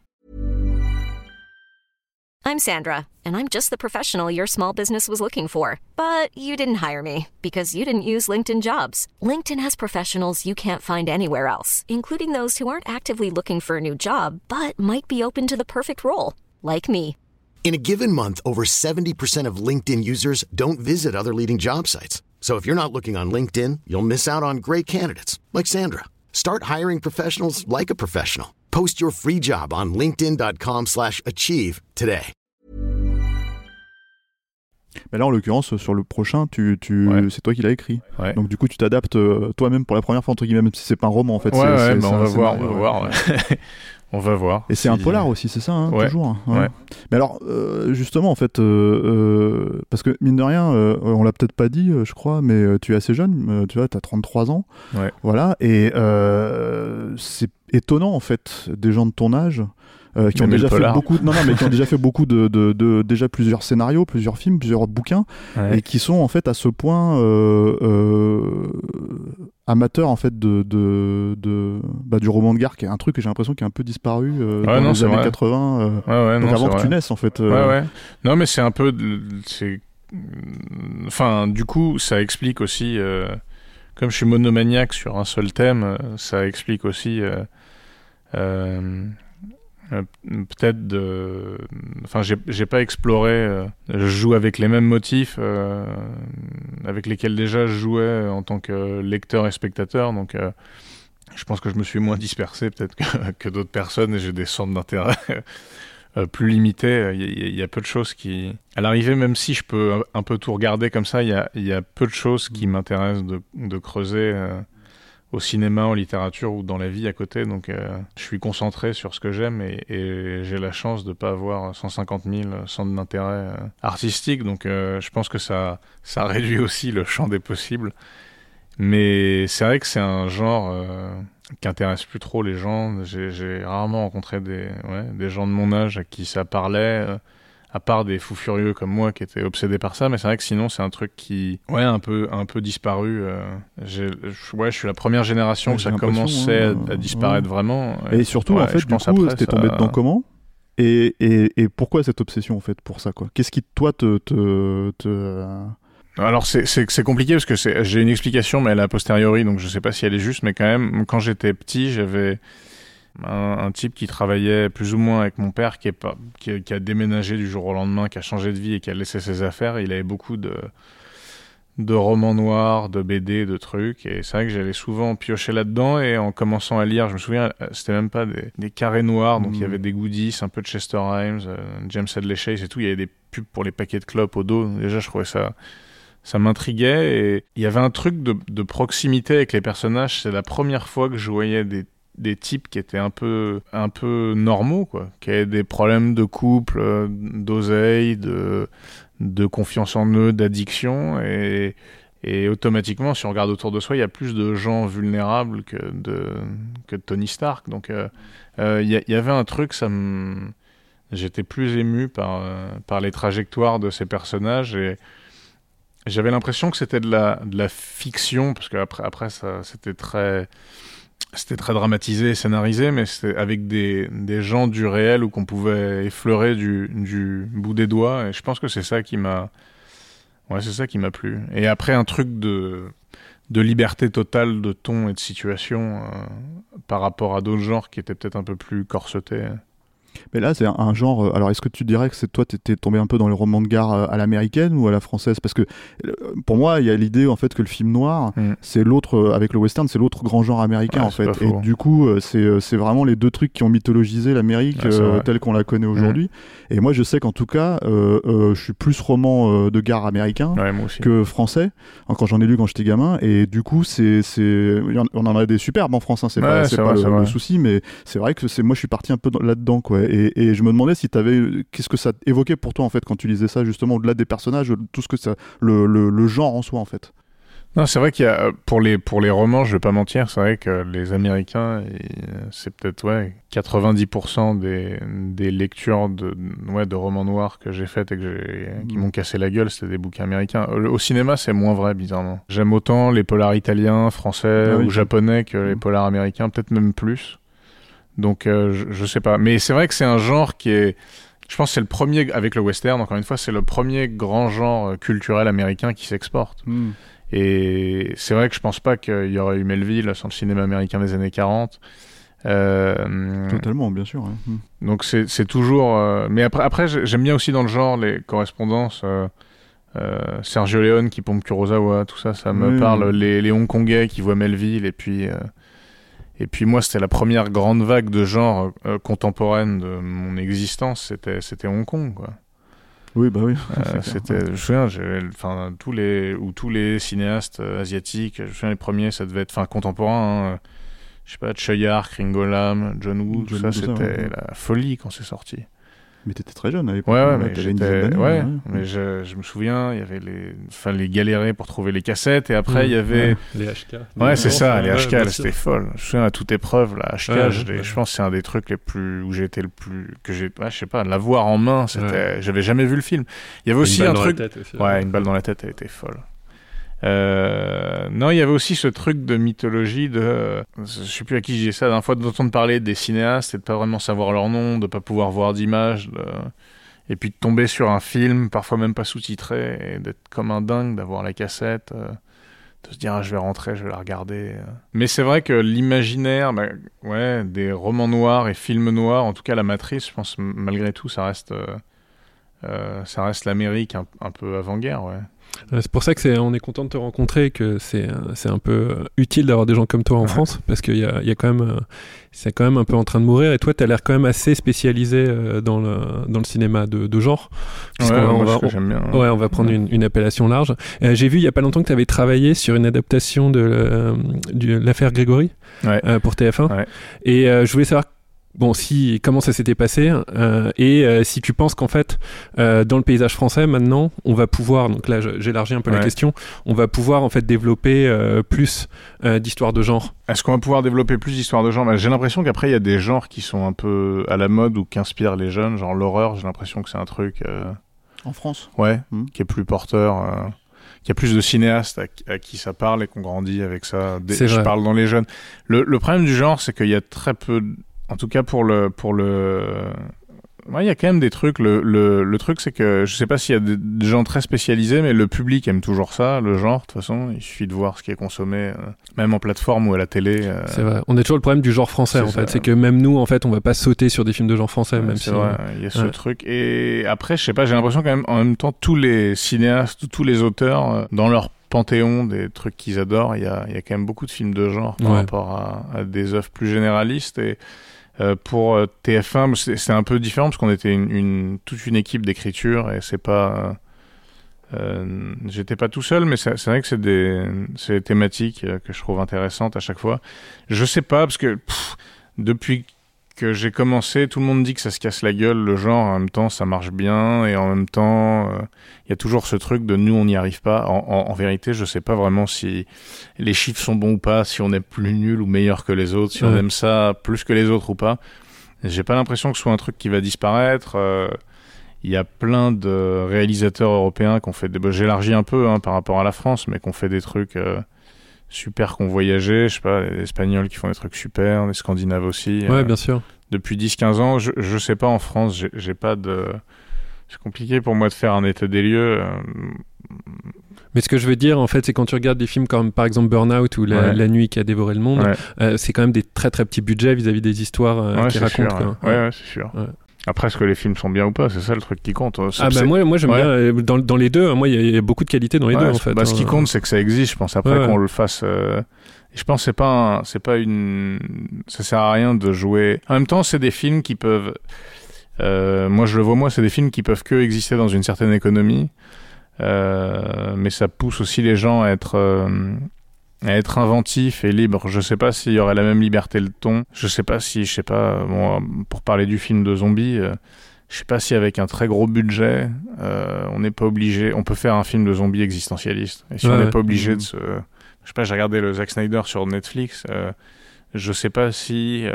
I'm Sandra, and I'm just the professional your small business was looking for. But you didn't hire me because you didn't use LinkedIn jobs. LinkedIn has professionals you can't find anywhere else, including those who aren't actively looking for a new job, but might be open to the perfect role, like me. In a given month, over 70% of LinkedIn users don't visit other leading job sites. So if you're not looking on LinkedIn, you'll miss out on great candidates like Sandra. Start hiring professionals like a professional. Post your free job on linkedin.com/achieve today. Mais là, en l'occurrence, sur le prochain, tu, tu... c'est toi qui l'as écrit. Donc du coup, tu t'adaptes euh, toi-même pour la première fois entre guillemets, même si c'est pas un roman en fait. Ouais, ouais bah on, va voir, on va voir, On va voir. Et c'est un polar aussi, c'est ça, hein, toujours. Hein, ouais. Mais alors, euh, justement, en fait, euh, euh, parce que mine de rien, on l'a peut-être pas dit, je crois, mais tu es assez jeune, tu vois, tu as 33 ans. Voilà, et c'est étonnant, en fait, des gens de ton âge. Qui ont déjà fait beaucoup non, non mais qui ont déjà fait beaucoup de, de, de, déjà plusieurs scénarios plusieurs films plusieurs bouquins et qui sont en fait à ce point amateur en fait de, de, bah, du roman de gare qui est un truc que j'ai l'impression qui a un peu disparu euh, dans les années 80 euh, ouais, donc avant que tu naisses en fait euh. non mais c'est un peu c'est enfin du coup ça explique aussi comme je suis monomaniaque sur un seul thème ça explique aussi euh, peut-être de. Enfin, j'ai pas exploré. Euh, je joue avec les mêmes motifs euh, avec lesquels déjà je jouais en tant que lecteur et spectateur. Donc, je pense que je me suis moins dispersé peut-être que, [laughs] que d'autres personnes et j'ai des centres d'intérêt euh, plus limités. Il y, y a peu de choses qui... À l'arrivée, même si je peux un peu tout regarder comme ça, il y a, y a peu de choses qui m'intéressent de, de creuser euh, au cinéma, en littérature ou dans la vie à côté. Donc euh, je suis concentré sur ce que j'aime et, j'ai la chance de pas avoir 150 000 centres d'intérêt euh, artistiques. Donc euh, je pense que ça, ça réduit aussi le champ des possibles. Mais c'est vrai que c'est un genre euh, qui intéresse plus trop les gens. J'ai rarement rencontré des, des gens de mon âge à qui ça parlait, à part des fous furieux comme moi qui étaient obsédés par ça. Mais c'est vrai que sinon, c'est un truc qui, ouais, un peu, un peu disparu. euh. J'ai- ouais, je suis la première génération Ouais, ça commençait hein, à, à disparaître ouais. vraiment. Et surtout, Ouais, en fait, je du pense coup, t'es ça- tombé dedans comment? Et, et, et pourquoi cette obsession en fait pour ça quoi? Qu'est-ce qui toi te te, te... Alors c'est c'est c'est compliqué parce que c'est- j'ai une explication mais elle est a posteriori donc je sais pas si elle est juste mais quand même quand j'étais petit j'avais un, un type qui travaillait plus ou moins avec mon père qui est pas qui, qui a déménagé du jour au lendemain qui a changé de vie et qui a laissé ses affaires. Il avait beaucoup de de romans noirs, de BD, de trucs, et c'est vrai que j'allais souvent piocher là-dedans, et en commençant à lire, je me souviens, euh, c'était même pas des, des carrés noirs, donc il y Mm. avait des goodies, un peu de Chester Himes, euh, James Hadley Chase et tout, il y avait des pubs pour les paquets de clopes au dos, déjà je trouvais ça, ça m'intriguait, et il y avait un truc de, de proximité avec les personnages, c'est la première fois que je voyais des des types qui étaient un peu un peu normaux qui avaient des problèmes de couple euh, d'oseille de de confiance en eux d'addiction. Et et automatiquement si on regarde autour de soi il y a plus de gens vulnérables que de que Tony Stark. Donc euh, euh, il y, avait un truc ça j'étais plus ému par par les trajectoires de ces personnages. Et j'avais l'impression que c'était de la fiction parce qu'après après ça c'était très c'était très dramatisé, scénarisé, mais c'était avec des, gens du réel ou qu'on pouvait effleurer du, du bout des doigts. Et je pense que c'est ça qui m'a, ouais, c'est ça qui m'a plu. Et après un truc de de liberté totale de ton et de situation euh, par rapport à d'autres genres qui étaient peut-être un peu plus corsetés. Mais là, c'est un, genre. euh, Alors, est-ce que tu dirais que c'est toi, t'étais tombé un peu dans le roman de gare euh, à l'américaine ou à la française? Parce que euh, pour moi, il y a l'idée en fait que le film noir, c'est l'autre avec le western, c'est l'autre grand genre américain Ouais, en fait. Et du coup, c'est vraiment les deux trucs qui ont mythologisé l'Amérique Ouais, euh, vrai. telle qu'on la connaît aujourd'hui. Et moi, je sais qu'en tout cas, euh, euh, je suis plus roman de gare américain Ouais, que français. hein, Quand j'en ai lu quand j'étais gamin, et du coup, c'est on en a des superbes en France. Hein, c'est pas, pas le, le souci, mais c'est vrai que c'est moi, je suis parti un peu dans- là-dedans, quoi. Et, et je me demandais si tu avais qu'est-ce que ça évoquait pour toi en fait quand tu lisais ça, justement au-delà des personnages, tout ce que ça, le, le, le genre en soi en fait. Non, c'est vrai qu'il y a, euh, pour les, pour les romans, je vais pas mentir, c'est vrai que les Américains, ils- c'est peut-être, ouais, 90% des, des lectures de, ouais, de romans noirs que j'ai faites et que qui m'ont cassé la gueule, c'était des bouquins américains. Euh, Au cinéma, c'est moins vrai, bizarrement. J'aime autant les polars italiens, français Ah oui. ou japonais que les polars américains, peut-être même plus. Donc, euh, je, je sais pas. Mais c'est vrai que c'est un genre qui est, je pense que c'est le premier, avec le western, encore une fois, c'est le premier grand genre euh, culturel américain qui s'exporte. Hmm. Et c'est vrai que je pense pas qu'il y aurait eu Melville sans le cinéma américain des années 40. Euh, Totalement, bien sûr. Hmm. donc c'est toujours. euh, Mais après, après j'ai- j'aime bien aussi dans le genre les correspondances. euh, Sergio Leone qui pompe Kurosawa, tout ça, ça me Oui, parle. oui. Les, les Hongkongais qui voient Melville et puis. Euh, et puis moi, c'était la première grande vague de genre euh, contemporaine de mon existence, c'était c'était Hong Kong, quoi. Oui, bah oui. Euh, [laughs] c'était, je me souviens, enfin tous les ou tous les cinéastes euh, asiatiques, je me souviens les premiers, ça devait être, enfin contemporains, hein, je sais pas, Choyard, Kringo Lam, John Woo, tout John ça, Woo, tout ça, c'était ouais. la folie quand c'est sorti. Mais t'étais très jeune à l'époque. Ouais, ouais, hein, mais t'avais une j'étais, ouais, ouais. mais je, je me souviens, il y avait les, enfin les galérer pour trouver les cassettes et après Mmh, il y avait ouais, les HK. Ouais, c'est ça, les HK, là, c'était folle. Je me souviens à toute épreuve, la HK, Ouais, je, je pense que c'est un des trucs les plus où été le plus que j'ai, ouais, je sais pas, l'avoir en main, c'était, Ouais. j'avais jamais vu le film. Il y avait Une aussi balle un dans la truc, tête aussi, ouais, ouais. une balle dans la tête, elle était folle. Euh, non, il y avait aussi ce truc de mythologie de, je sais plus à qui disais ça, la dernière fois d'entendre parler des cinéastes et de pas vraiment savoir leur nom, de pas pouvoir voir d'image, et puis de tomber sur un film, parfois même pas sous-titré, et d'être comme un dingue, d'avoir la cassette, euh, de se dire ah, je vais rentrer, je vais la regarder. euh. Mais c'est vrai que l'imaginaire, bah, ouais, des romans noirs et films noirs, en tout cas la Matrice, je pense malgré tout, ça reste, ça reste l'Amérique un, un peu avant-guerre, ouais. Euh, C'est pour ça que c'est, on est content de te rencontrer, que c'est, euh, c'est un peu euh, utile d'avoir des gens comme toi en France, parce qu'il y a, il y a quand même, c'est quand même un peu en train de mourir. Et toi, tu as l'air quand même assez spécialisé dans le dans le cinéma de, de genre. Ouais, on moi, va, ce que j'aime bien. ouais, on va prendre une, une appellation large. Euh, j'ai vu il y a pas longtemps que tu avais travaillé sur une adaptation de euh, l'affaire Grégory euh, pour TF1. Ouais. Et je voulais savoir bon si comment ça s'était passé euh, et euh, si tu penses qu'en fait euh, dans le paysage français maintenant on va pouvoir donc là j'élargis un peu la question on va pouvoir en fait développer euh, plus euh, d'histoires de genre Est-ce qu'on va pouvoir développer plus d'histoires de genre? Bah, J'ai l'impression qu'après, il y a des genres qui sont un peu à la mode ou qui inspirent les jeunes, genre l'horreur, j'ai l'impression que c'est un truc... euh, En France? Ouais, Mhm. qui est plus porteur, euh, qui a plus de cinéastes à, qui- à qui ça parle et qu'on grandit avec ça. Des- je vrai. parle dans les jeunes. Le, le problème du genre, c'est qu'il y a très peu, de- en tout cas pour le, pour le, ouais, il y a quand même des trucs. Le, le, le truc, c'est que je sais pas s'il y a des, gens très spécialisés, mais le public aime toujours ça, le genre. De toute façon, il suffit de voir ce qui est consommé, euh, même en plateforme ou à la télé. euh, c'est vrai on a toujours le problème du genre français c'est en ça. fait c'est que même nous en fait on va pas sauter sur des films de genre français même c'est si vrai, euh, il y a ce ouais. truc. Et après, je sais pas, j'ai l'impression quand même, en même temps, tous les cinéastes, tous les auteurs, dans leur panthéon des trucs qu'ils adorent, il y a, y a quand même beaucoup de films de genre par rapport à, à des œuvres plus généralistes. Et euh, pour euh, TF1, c'est un peu différent parce qu'on était une, une- toute une équipe d'écriture et c'est pas. euh, J'étais pas tout seul, mais c'est vrai que c'est des, des thématiques euh, que je trouve intéressantes à chaque fois. Je sais pas, parce que pff, depuis que j'ai commencé, tout le monde dit que ça se casse la gueule, le genre, en même temps ça marche bien, et en même temps euh, il y a toujours ce truc de nous on n'y arrive pas. En, en- en vérité, je sais pas vraiment si les chiffres sont bons ou pas, si on est plus nul ou meilleur que les autres, si on aime ça plus que les autres ou pas. J'ai pas l'impression que ce soit un truc qui va disparaître. euh, il y a plein de réalisateurs européens qui ont fait des. bah, J'élargis un peu hein, par rapport à la France, mais qui ont fait des trucs euh, super, qui ont voyagé. Je sais pas, les Espagnols qui font des trucs super, les Scandinaves aussi. ouais euh, bien sûr depuis 10-15 ans. Je, je sais pas en France, j'ai- pas de. C'est compliqué pour moi de faire un état des lieux. euh, mais ce que je veux dire en fait c'est quand tu regardes des films comme par exemple Burnout ou La, Ouais. La nuit qui a dévoré le monde Ouais. euh, c'est quand même des très très petits budgets vis-à-vis des histoires euh, ouais, qu'ils c'est racontent sûr, ouais, c'est sûr. Après, est-ce que les films sont bien ou pas? C'est ça le truc qui compte. hein. Ah bah moi, moi j'aime Ouais. bien euh, dans, dans les deux. hein, Moi, il y a- il y, a beaucoup de qualité dans les Ouais, deux en fait. bah, ce qui hein. compte, c'est que ça existe. Je pense après Ouais, qu'on le fasse. euh, et je pense c'est pas, un- c'est pas une. Ça sert à rien de jouer. En même temps, c'est des films qui peuvent. euh, moi, je le vois moi, c'est des films qui peuvent que exister dans une certaine économie. Euh, mais ça pousse aussi les gens à être. Euh, à être inventifs et libres. Je sais pas s'il y aurait la même liberté le ton. Je sais pas si, je sais pas, bon, pour parler du film de zombies, euh, je sais pas si avec un très gros budget, euh, on n'est pas obligé. On peut faire un film de zombies existentialiste. Et si Ouais, on n'est ouais. pas obligé de se. Je sais pas, j'ai regardé le Zack Snyder sur Netflix. euh, je sais pas si.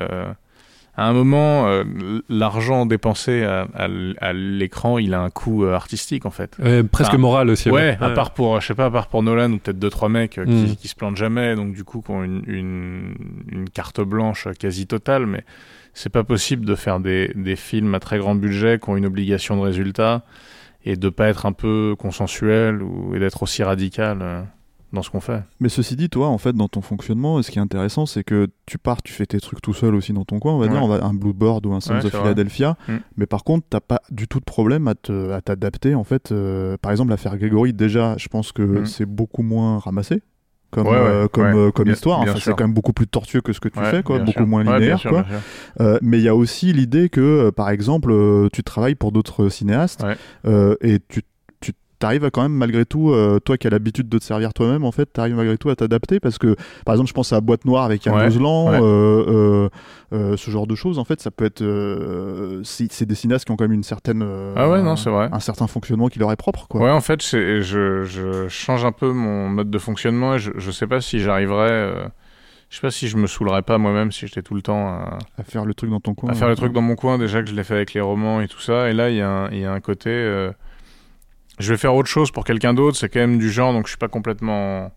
À un moment, euh, l'argent dépensé à, à l- à l'écran, il a un coût euh, artistique en fait. Ouais, presque Enfin, moral aussi. Ouais, à part pour, je sais pas, à part pour Nolan ou peut-être deux trois mecs euh, qui, Mm. qui se plantent jamais, donc du coup qui ont une, une, une carte blanche quasi totale, mais c'est pas possible de faire des, des films à très grand budget qui ont une obligation de résultat et de pas être un peu consensuel ou d'être aussi radical dans ce qu'on fait. Mais ceci dit, toi, en fait, dans ton fonctionnement, ce qui est intéressant, c'est que tu pars, tu fais tes trucs tout seul aussi dans ton coin, on va Ouais. dire, on va- un Blueboard ou un Sons Ouais, of. Philadelphia. Mm. Mais par contre, t'as pas du tout de problème à te- à t'adapter, en fait. euh, par exemple, l'affaire Grégory, déjà, je pense que Mm. c'est beaucoup moins ramassé. Comme, Ouais, euh, comme, euh, comme bien- histoire, bien enfin, c'est quand même beaucoup plus tortueux que ce que tu fais, quoi, beaucoup sûr. moins linéaire. sûr, quoi. mais il y a aussi l'idée que, par exemple, tu travailles pour d'autres cinéastes et tu t'arrives à quand même malgré tout, euh, toi qui as l'habitude de te servir toi-même, en fait, t'arrives malgré tout à t'adapter parce que, par exemple, je pense à Boîte Noire avec Yann Ouais, ouais. euh, euh, ce genre de choses, en fait, ça peut être, c'est des cinéastes qui ont quand même une certaine, Ah ouais, non, c'est vrai. un certain fonctionnement qui leur est propre, quoi. Ouais, en fait, je, je change un peu mon mode de fonctionnement et je, je sais pas si j'arriverais. je sais pas si je me saoulerais pas moi-même si j'étais tout le temps à, À faire le truc dans ton coin. à faire le truc dans mon coin. Déjà que je l'ai fait avec les romans et tout ça. Et là, il y, un- y a un côté. Je vais faire autre chose pour quelqu'un d'autre. C'est quand même du genre, donc je suis pas complètement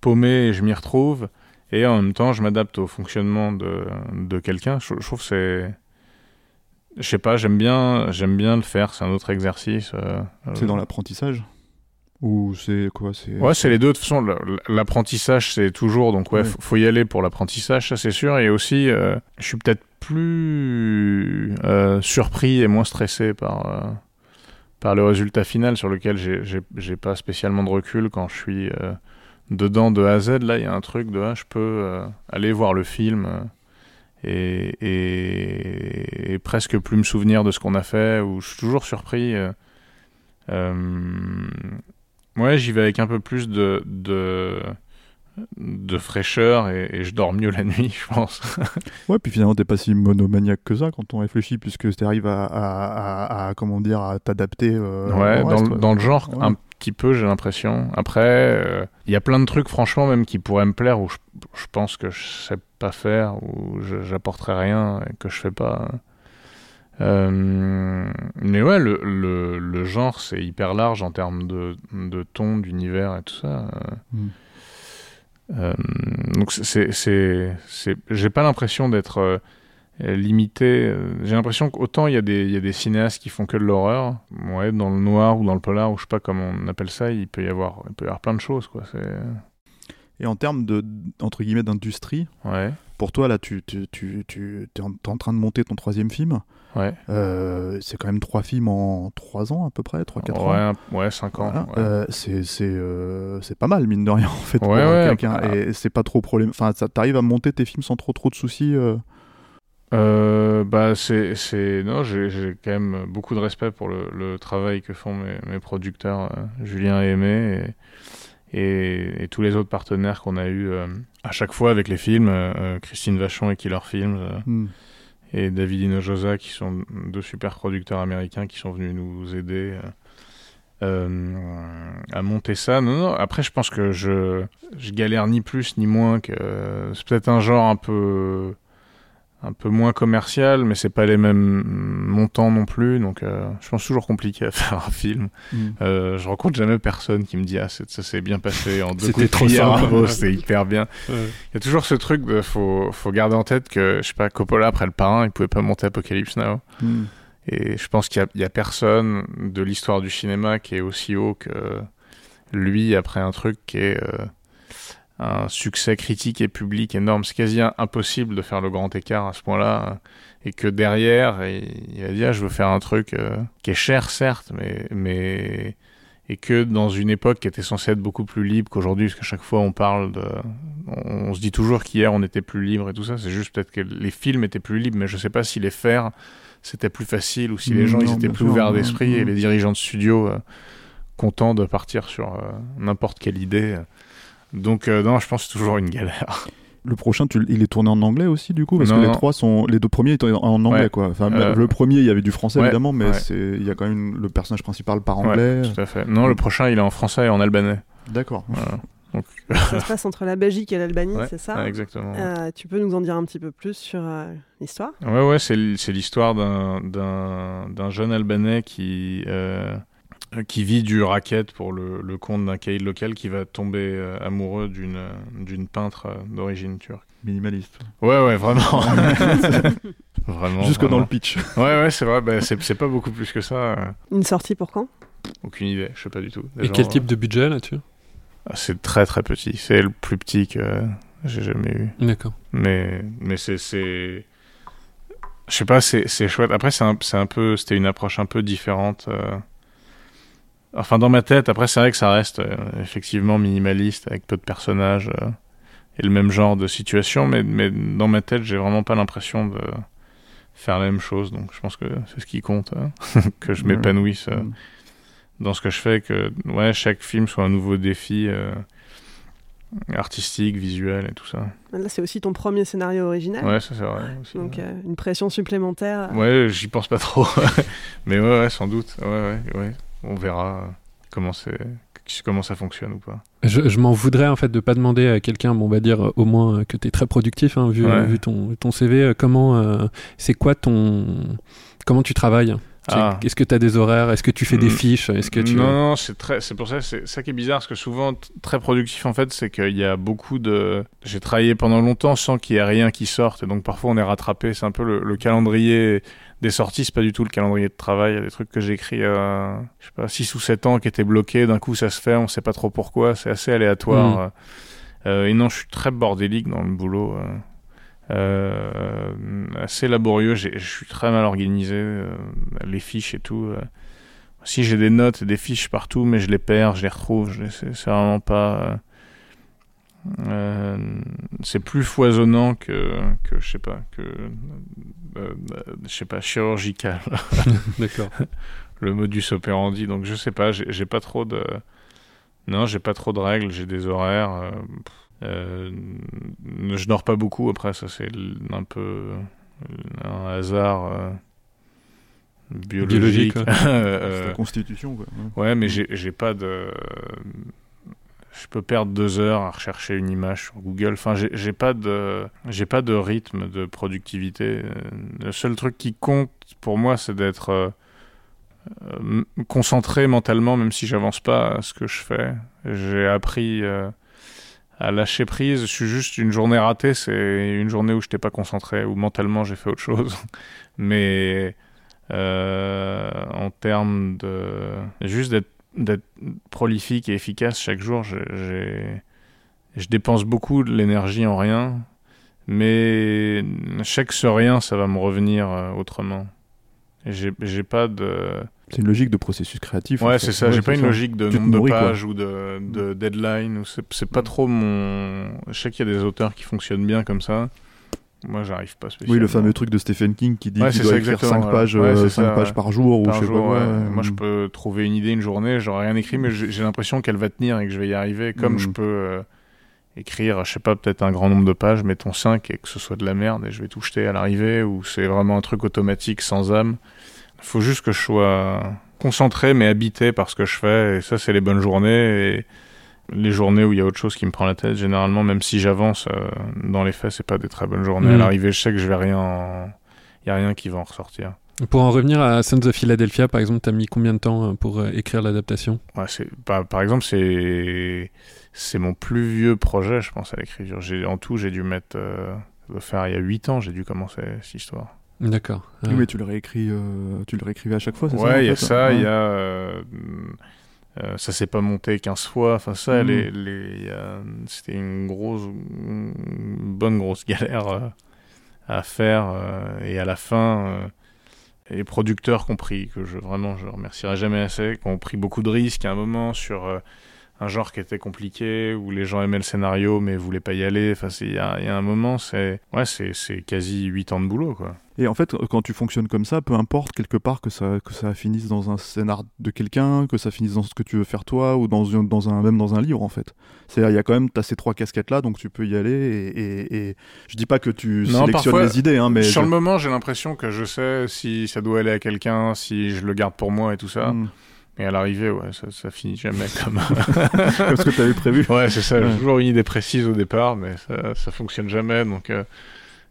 paumé et je m'y retrouve. Et en même temps, je m'adapte au fonctionnement de, de quelqu'un. Je, je trouve que c'est. Je sais pas, j'aime bien, j'aime bien le faire. C'est un autre exercice. euh, C'est euh, dans l'apprentissage Ou c'est quoi c'est... Ouais, c'est les deux. De toute façon, l'apprentissage, c'est toujours. Donc, ouais, Ouais. faut, y aller pour l'apprentissage, ça c'est sûr. Et aussi, euh, je suis peut-être plus euh, surpris et moins stressé par, par le résultat final sur lequel j'ai- pas spécialement de recul quand je suis euh, dedans de A à Z. Là, il y a un truc de ah, je peux euh, aller voir le film euh, et, presque plus me souvenir de ce qu'on a fait, ou je suis toujours surpris. euh, ouais, j'y vais avec un peu plus de, de fraîcheur et, et je dors mieux la nuit, je pense. [laughs] Ouais, puis finalement, t'es pas si monomaniaque que ça quand on réfléchit, puisque tu arrives à, à, à- à, comment dire, à t'adapter. euh, ouais, dans, reste, le- dans le genre, Ouais. un petit peu, j'ai l'impression. Après, euh, il y a plein de trucs, franchement, même qui pourraient me plaire, où je, je pense que je sais pas faire, ou je- j'apporterai rien et que je fais pas. Euh, mais ouais, le, le, le genre, c'est hyper large en termes de, de ton, d'univers et tout ça. Mm. Euh, donc c'est- c'est, c'est, j'ai pas l'impression d'être euh, limité. J'ai l'impression qu'autant il y a des, il y a des cinéastes qui font que de l'horreur, ouais, dans le noir ou dans le polar ou je sais pas comment on appelle ça, il peut y avoir, il peut y avoir plein de choses quoi. C'est Et en termes de, entre guillemets, d'industrie, ouais. pour toi, là, tu, tu, tu, tu es, en train de monter ton troisième film. Ouais. Euh, c'est quand même trois films en trois ans à peu près, trois, quatre ouais, ans. ouais, 5 ans. Voilà. ouais. Euh, c'est c'est euh, c'est pas mal mine de rien en fait pour quelqu'un bah. et c'est pas trop problème enfin ça t'arrive à monter tes films sans trop trop de soucis bah c'est c'est non j'ai quand même beaucoup de respect pour le, le travail que font mes, mes producteurs Julien et Aimé et, et, et tous les autres partenaires qu'on a eu euh, à chaque fois avec les films euh, Christine Vachon et Killer Films euh, Hmm. Et David Hinojosa qui sont deux super producteurs américains qui sont venus nous aider euh, euh, à monter ça. Non, non, après je pense que je, je galère ni plus ni moins que c'est peut-être un genre un peu un peu moins commercial, mais c'est pas les mêmes montants non plus, donc euh, je pense toujours compliqué à [laughs] faire un film. Mm. Euh, je rencontre jamais personne qui me dit ah ça s'est bien passé en deux [laughs] coups de trop simple. c'était hyper bien. Ouais. Il y a toujours ce truc de faut faut garder en tête que je sais pas Coppola après le parrain il pouvait pas monter Apocalypse Now. Hmm. Et je pense qu'il y a- il y, a personne de l'histoire du cinéma qui est aussi haut que lui après un truc qui est euh, un succès critique et public énorme. C'est quasi impossible de faire le grand écart à ce point-là. hein. Et que derrière, il a dit ah, je veux faire un truc euh, qui est cher certes, mais mais et que dans une époque qui était censée être beaucoup plus libre qu'aujourd'hui, parce qu'à chaque fois on parle de, on, on se dit toujours qu'hier on était plus libre et tout ça. C'est juste peut-être que les films étaient plus libres, mais je sais pas si les faire c'était plus facile ou si les Mm, gens ils étaient plus ouverts d'esprit et mm. les dirigeants de studio euh, contents de partir sur euh, n'importe quelle idée. Donc euh, non, je pense que c'est toujours une galère. [laughs] le prochain tu, il est tourné en anglais aussi du coup parce Non, que les non. trois sont les deux premiers étaient en, en anglais Ouais. quoi enfin Euh, le premier il y avait du français ouais, évidemment mais ouais. c'est il y a quand même le personnage principal par Ouais, anglais tout à fait. Non, le prochain il est en français et en albanais. d'accord Voilà. [laughs] Donc, Ça se passe entre la Belgique et l'Albanie, Ouais, c'est ça exactement. Euh, Tu peux nous en dire un petit peu plus sur euh, l'histoire? Ouais, ouais, c'est l'histoire d'un- jeune Albanais qui, euh, qui vit du racket pour le, le compte d'un caïd local qui va tomber euh, amoureux d'une d'une peintre euh, d'origine turque. minimaliste Ouais, ouais, vraiment. [laughs] vraiment. jusque vraiment. dans le pitch Ouais, ouais, c'est vrai, bah, c'est c'est pas beaucoup plus que ça. euh, Une sortie pour quand? Aucune idée, je sais pas du tout. Et quel euh, type de budget là-dessus? Ah, C'est très très petit. C'est le plus petit que j'ai jamais eu. D'accord. Mais, mais c'est. c'est- Je sais pas, c'est c'est chouette. Après, c'est un, c'est un peu. C'était une approche un peu différente. euh. Enfin, dans ma tête, après, c'est vrai que ça reste euh, effectivement minimaliste avec peu de personnages euh, et le même genre de situation. Mais, mais dans ma tête, j'ai vraiment pas l'impression de faire la même chose. Donc, je pense que c'est ce qui compte. hein. [laughs] que je m'épanouisse euh, Mm. dans ce que je fais. Que ouais, chaque film soit un nouveau défi. euh, artistique, visuel et tout ça. Là, c'est aussi ton premier scénario original. Ouais, ça c'est vrai. aussi, Donc, ouais. euh, une pression supplémentaire. Ouais, j'y pense pas trop. [laughs] Mais ouais, ouais, sans doute. Ouais, ouais, ouais. On verra euh, comment, c'est, comment ça fonctionne ou pas. Je, je m'en voudrais en fait de pas demander à quelqu'un, bon, on va dire euh, au moins euh, que tu es très productif, hein, vu, Ouais. vu ton, ton CV. Comment euh, c'est quoi ton comment tu travailles? Ah. Est-ce que tu as des horaires? Est-ce que tu fais des Mm. fiches? Est-ce que tu Non, non, c'est très, c'est pour ça, c'est ça qui est bizarre, parce que souvent très productif en fait, c'est qu'il y a beaucoup de. J'ai travaillé pendant longtemps sans qu'il y ait rien qui sorte, et donc parfois on est rattrapé. C'est un peu le, le calendrier des sorties, c'est pas du tout le calendrier de travail. Il y a des trucs que j'ai écrits, euh, je sais pas, 6 ou 7 ans qui étaient bloqués. D'un coup, ça se fait, on sait pas trop pourquoi. C'est assez aléatoire. Mm. euh. Et non, je suis très bordélique dans le boulot. euh. Euh, assez laborieux. Je suis très mal organisé. euh, les fiches et tout. euh. Si j'ai des notes et des fiches partout, mais je les perds, je les retrouve, c'est vraiment pas. Euh, c'est plus foisonnant que, que je sais pas, que. euh, euh, je sais pas, chirurgical. [laughs] D'accord. [laughs] Le modus operandi. Donc je sais pas, j'ai pas trop de. Non, j'ai pas trop de règles, j'ai des horaires. euh, euh, je dors pas beaucoup après, ça c'est un peu un hasard euh, biologique. Biologique. [laughs] Euh, la constitution, quoi. Ouais. Ouais, mais j'ai pas de. Je peux perdre deux heures à rechercher une image sur Google. Enfin, j'ai pas de, j'ai pas de rythme de productivité. Euh, Le seul truc qui compte pour moi, c'est d'être euh, euh, concentré mentalement, même si j'avance pas à ce que je fais. J'ai appris à lâcher prise. Je suis juste une journée ratée, c'est une journée où je n'étais pas concentré, où mentalement j'ai fait autre chose. [laughs] Mais en termes de juste d'être d'être prolifique et efficace chaque jour, je, je dépense beaucoup de l'énergie en rien, mais chaque ce rien, ça va me revenir euh, autrement. J'ai pas de. C'est une logique de processus créatif. en Ouais, fait. c'est ça. Ouais, J'ai pas une ça. logique de Tu nombre de quoi. pages ou de, de deadline. ou C'est c'est pas trop mon. Je sais qu'il y a des auteurs qui fonctionnent bien comme ça. Moi, j'arrive pas spécialement. Oui, le fameux truc de Stephen King qui dit Ouais, qu'il doit ça, écrire exactement, 5 ouais. pages, Ouais, euh, pages par jour ou Par je sais jour, pas ouais. Moi, je peux trouver une idée une journée, j'aurai rien écrit, mais j'ai j'ai l'impression qu'elle va tenir et que je vais y arriver. Comme Mm. je peux euh, écrire, je sais pas, peut-être un grand nombre de pages, mettons 5 et que ce soit de la merde et je vais tout jeter à l'arrivée, ou c'est vraiment un truc automatique sans âme. Il faut juste que je sois concentré mais habité par ce que je fais, et ça, c'est les bonnes journées. Et les journées où il y a autre chose qui me prend la tête, généralement, même si j'avance, euh, dans les faits, c'est pas des très bonnes journées. Mm. À l'arrivée, je sais que je vais rien. en- Il y a rien qui va en ressortir. Pour en revenir à Sons of Philadelphia, par exemple, t'as mis combien de temps euh, pour euh, écrire l'adaptation? Ouais, c'est par, exemple c'est c'est mon plus vieux projet, je pense à l'écriture. J'ai en tout, j'ai dû mettre euh, ça faire il y a 8 ans, j'ai dû commencer cette histoire. D'accord. Oui, mais tu le réécris, euh, tu le réécrivais à chaque fois, c'est ça en Ouais, il y a ça, il Ouais. y a euh, euh, ça s'est pas monté 15 fois, enfin ça Mhm. les les a- c'était une grosse une bonne grosse galère euh, à faire euh, et à la fin euh, les producteurs compris que je vraiment je remercierai jamais assez qui ont pris beaucoup de risques à un moment sur euh, un genre qui était compliqué où les gens aimaient le scénario mais voulaient pas y aller enfin c'est- il y a, il y a un moment c'est ouais c'est c'est quasi 8 ans de boulot quoi Et en fait, quand tu fonctionnes comme ça, peu importe quelque part que ça, que ça finisse dans un scénar de quelqu'un, que ça finisse dans ce que tu veux faire toi, ou dans, une- dans un, même dans un livre en fait. C'est-à-dire, il y a quand même, tu as ces trois casquettes là, donc tu peux y aller. Et, et, et je dis pas que tu Non, sélectionnes parfois, les idées, hein, mais. sur je- le moment, j'ai l'impression que je sais si ça doit aller à quelqu'un, si je le garde pour moi et tout ça. Mm. Et à l'arrivée, ouais, ça, ça finit jamais [laughs] comme. Comme ce que t'avais prévu. Ouais, c'est ça. J'ai toujours une idée précise au départ, mais ça, ça fonctionne jamais. Donc, euh,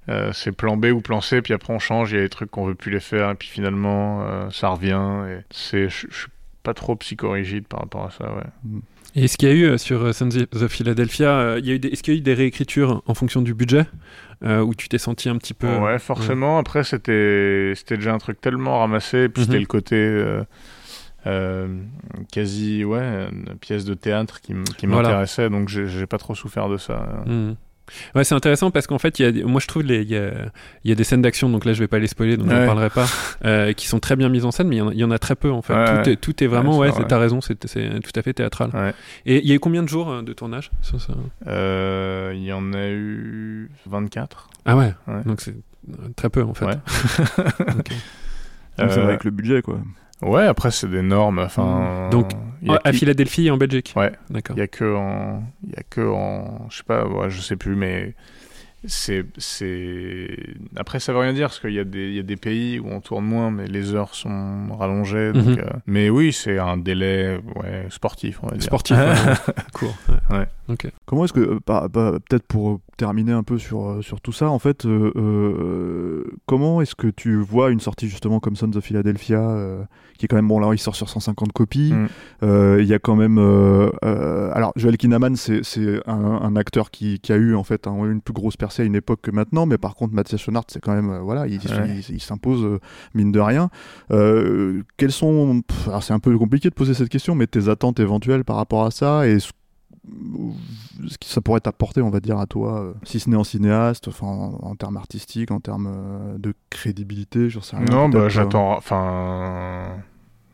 euh, c'est plan B ou plan C, puis après on change. Il y a des trucs qu'on veut plus les faire, et puis finalement, euh, ça revient. Et c'est, je suis pas trop psychorigide par rapport à ça, ouais. Et est-ce qu'il y a eu sur Sons of Philadelphia, il y a eu des- est-ce qu'il y a eu des réécritures en fonction du budget euh, où tu t'es senti un petit peu Ouais, forcément. Après, c'était c'était déjà un truc tellement ramassé. Puis Mhm. c'était le côté euh, quasi, ouais, une pièce de théâtre qui, m- qui Voilà. m'intéressait. Donc j'ai pas trop souffert de ça. Mhm. Ouais, c'est intéressant parce qu'en fait, il y a, des- moi je trouve il y a, il y a des scènes d'action, donc là je vais pas les spoiler, donc j'en Ouais. parlerai pas, [laughs] euh, qui sont très bien mises en scène, mais il y en a, il y en a très peu en fait. Ouais, tout, ouais. est, tout est vraiment, Ouais, c'est c'est- t'as raison, c'est c'est tout à fait théâtral. Et il y a eu combien de jours euh, de tournage ça Euh, Il y en a eu 24. Ah ouais, donc c'est euh, très peu en fait. Ouais. [laughs] Ok. [laughs] Donc, ça va Euh, avec le budget, quoi. Ouais, après c'est des normes. Enfin, Donc, il y a à qui- Philadelphie et en Belgique Ouais. D'accord. Il y a que en, il y a que en, je sais pas, ouais, je sais plus, mais c'est, c'est. Après, ça veut rien dire parce qu'il y a des, il y a des pays où on tourne moins, mais les heures sont rallongées. Donc, Mhm. euh, mais oui, c'est un délai, ouais, sportif, on va dire. Sportif, ouais, [laughs] court. Ouais. Ouais. Ok. Comment est-ce que, euh, bah, bah, peut-être pour terminer un peu sur, euh, sur tout ça, en fait, euh, euh, comment est-ce que tu vois une sortie justement comme Sons of Philadelphia, euh, qui est quand même, bon là il sort sur 150 copies, Mm. Il y a quand même... alors Joel Kinnaman, c'est un, un acteur qui, qui a eu en fait un- une plus grosse percée à une époque que maintenant, mais par contre Mathias Schoenaerts, c'est quand même, voilà, il, Ouais. s'impose mine de rien. Quelles sont... pff, alors c'est un peu compliqué de poser cette question, mais tes attentes éventuelles par rapport à ça et ce ce que ça pourrait t'apporter, on va dire, à toi, euh, si ce n'est en cinéaste, enfin, en, en termes artistiques, en termes euh, de crédibilité, j'en sais rien. Non, bah, euh, j'attends. Enfin,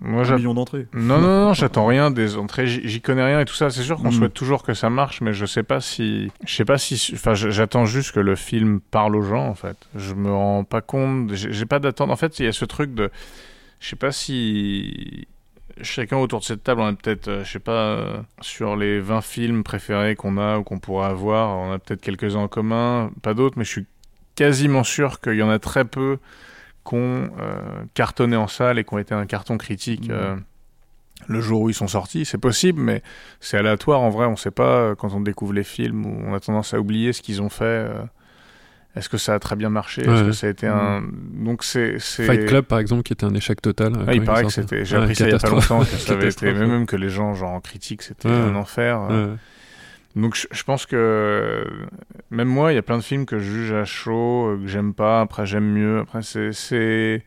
Moi, un million d'entrées. Non, non, non, j'attends rien des entrées, j'y connais rien et tout ça. C'est sûr qu'on Mhm. souhaite toujours que ça marche, mais je sais pas si. Je sais pas si. Enfin, j'attends juste que le film parle aux gens, en fait. Je me rends pas compte. J'ai j'ai pas d'attente. En fait, il y a ce truc de. Je sais pas si. Chacun autour de cette table, on a peut-être, euh, je sais pas, euh, sur les 20 films préférés qu'on a ou qu'on pourrait avoir, on a peut-être quelques-uns en commun, pas d'autres, mais je suis quasiment sûr qu'il y en a très peu qui ont euh, cartonné en salle et qui ont été un carton critique euh, le jour où ils sont sortis. C'est possible, mais c'est aléatoire en vrai. On sait pas quand on découvre les films on a tendance à oublier ce qu'ils ont fait. Est-ce que ça a très bien marché? Est-ce Ouais. que ça a été un. Donc c'est. Fight Club, par exemple, qui était un échec total. euh, Ah, il paraît que c'était. J'ai Ouais, appris ça il y a pas longtemps que [laughs] ça avait été. Même que les gens, genre en critique, c'était Ouais. un enfer. euh. Donc je, je pense que même moi, il y a plein de films que je juge à chaud, euh, que j'aime pas, après j'aime mieux. Après c'est, c'est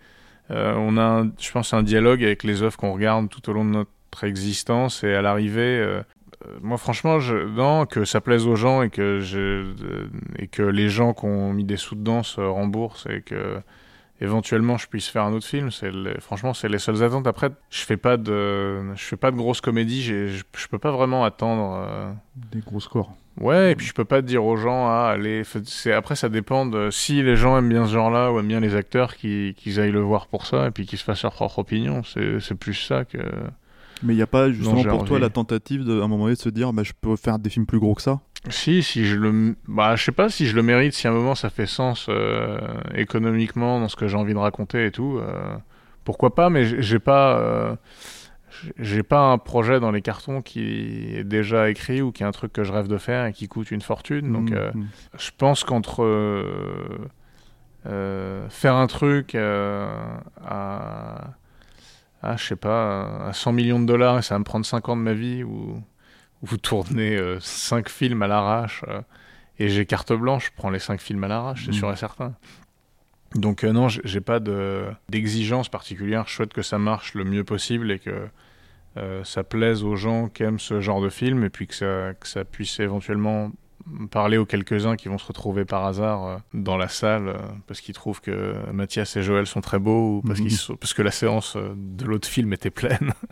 euh, on a, un- je pense, un dialogue avec les œuvres qu'on regarde tout au long de notre existence et à l'arrivée. euh, moi, franchement, je, non, que ça plaise aux gens et que je, euh, et que les gens qui ont mis des sous dedans se remboursent et que éventuellement je puisse faire un autre film. C'est franchement, c'est les seules attentes. Après, je fais pas de, je fais pas de grosses comédies. Je, je peux pas vraiment attendre. euh, Des gros scores. Ouais, et puis je peux pas dire aux gens, ah, allez, c'est après ça dépend de si les gens aiment bien ce genre-là ou aiment bien les acteurs, qu'ils aillent le voir pour ça et puis qu'ils se fassent leur propre opinion. C'est plus ça que. Mais il n'y a pas justement pour toi la tentative de, à un moment donné de se dire bah, je peux faire des films plus gros que ça? Si, si je le, bah, je sais pas si je le mérite, si à un moment ça fait sens euh, économiquement dans ce que j'ai envie de raconter et tout. euh, pourquoi pas, mais j'ai- pas, euh, j'ai- pas un projet dans les cartons qui est déjà écrit ou qui est un truc que je rêve de faire et qui coûte une fortune. Donc, Mhm. euh, je pense qu'entre faire un truc à, à, je sais pas, à 100 millions de dollars et ça va me prendre 5 ans de ma vie ou vous tournez 5 films à l'arrache euh, et j'ai carte blanche, je prends les 5 films à l'arrache, c'est Mhm. sûr et certain. Donc euh, non, j'ai- pas de- d'exigence particulière, je souhaite que ça marche le mieux possible et que euh, ça plaise aux gens qui aiment ce genre de film et puis que ça, que ça puisse éventuellement parler aux quelques-uns qui vont se retrouver par hasard euh, dans la salle euh, parce qu'ils trouvent que Mathias et Joël sont très beaux ou parce, Mhm. sont- parce que la séance euh, de l'autre film était pleine. [laughs]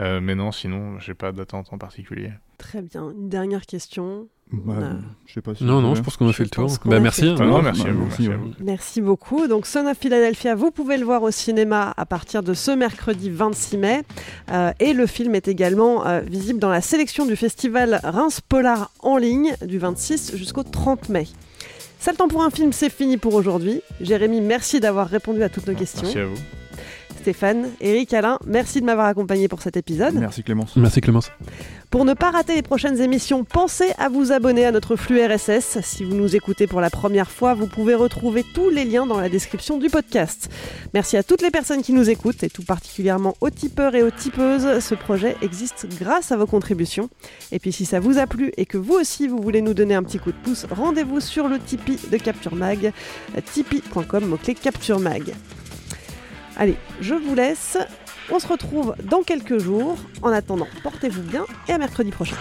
Euh, mais non, sinon, j'ai pas d'attente en particulier. Très bien. Une dernière question. Bah, On a- je sais pas si Non, non, je pense qu'on a fait le tour. Bah, merci. fait hein. Ah non, merci à vous. merci, merci à. Merci beaucoup. Donc Son of Philadelphia, vous pouvez le voir au cinéma à partir de ce mercredi 26 mai. Euh, et le film est également euh, visible dans la sélection du festival Reims Polar en ligne du 26 jusqu'au 30 mai. Ça le temps pour un film, c'est fini pour aujourd'hui. Jérémy, merci d'avoir répondu à toutes nos questions. Merci à vous. Stéphane, Eric, Alain, merci de m'avoir accompagné pour cet épisode. Merci Clémence. Merci Clémence. Pour ne pas rater les prochaines émissions, pensez à vous abonner à notre flux RSS. Si vous nous écoutez pour la première fois, vous pouvez retrouver tous les liens dans la description du podcast. Merci à toutes les personnes qui nous écoutent et tout particulièrement aux tipeurs et aux tipeuses. Ce projet existe grâce à vos contributions. Et puis si ça vous a plu et que vous aussi vous voulez nous donner un petit coup de pouce, rendez-vous sur le Tipeee de Capture Mag, tipeee.com, mot-clé Capture Mag. Allez, je vous laisse. On se retrouve dans quelques jours. En attendant, portez-vous bien et à mercredi prochain.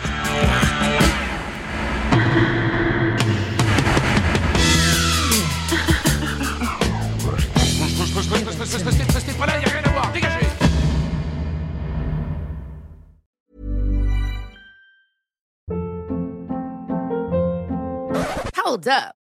Hold up.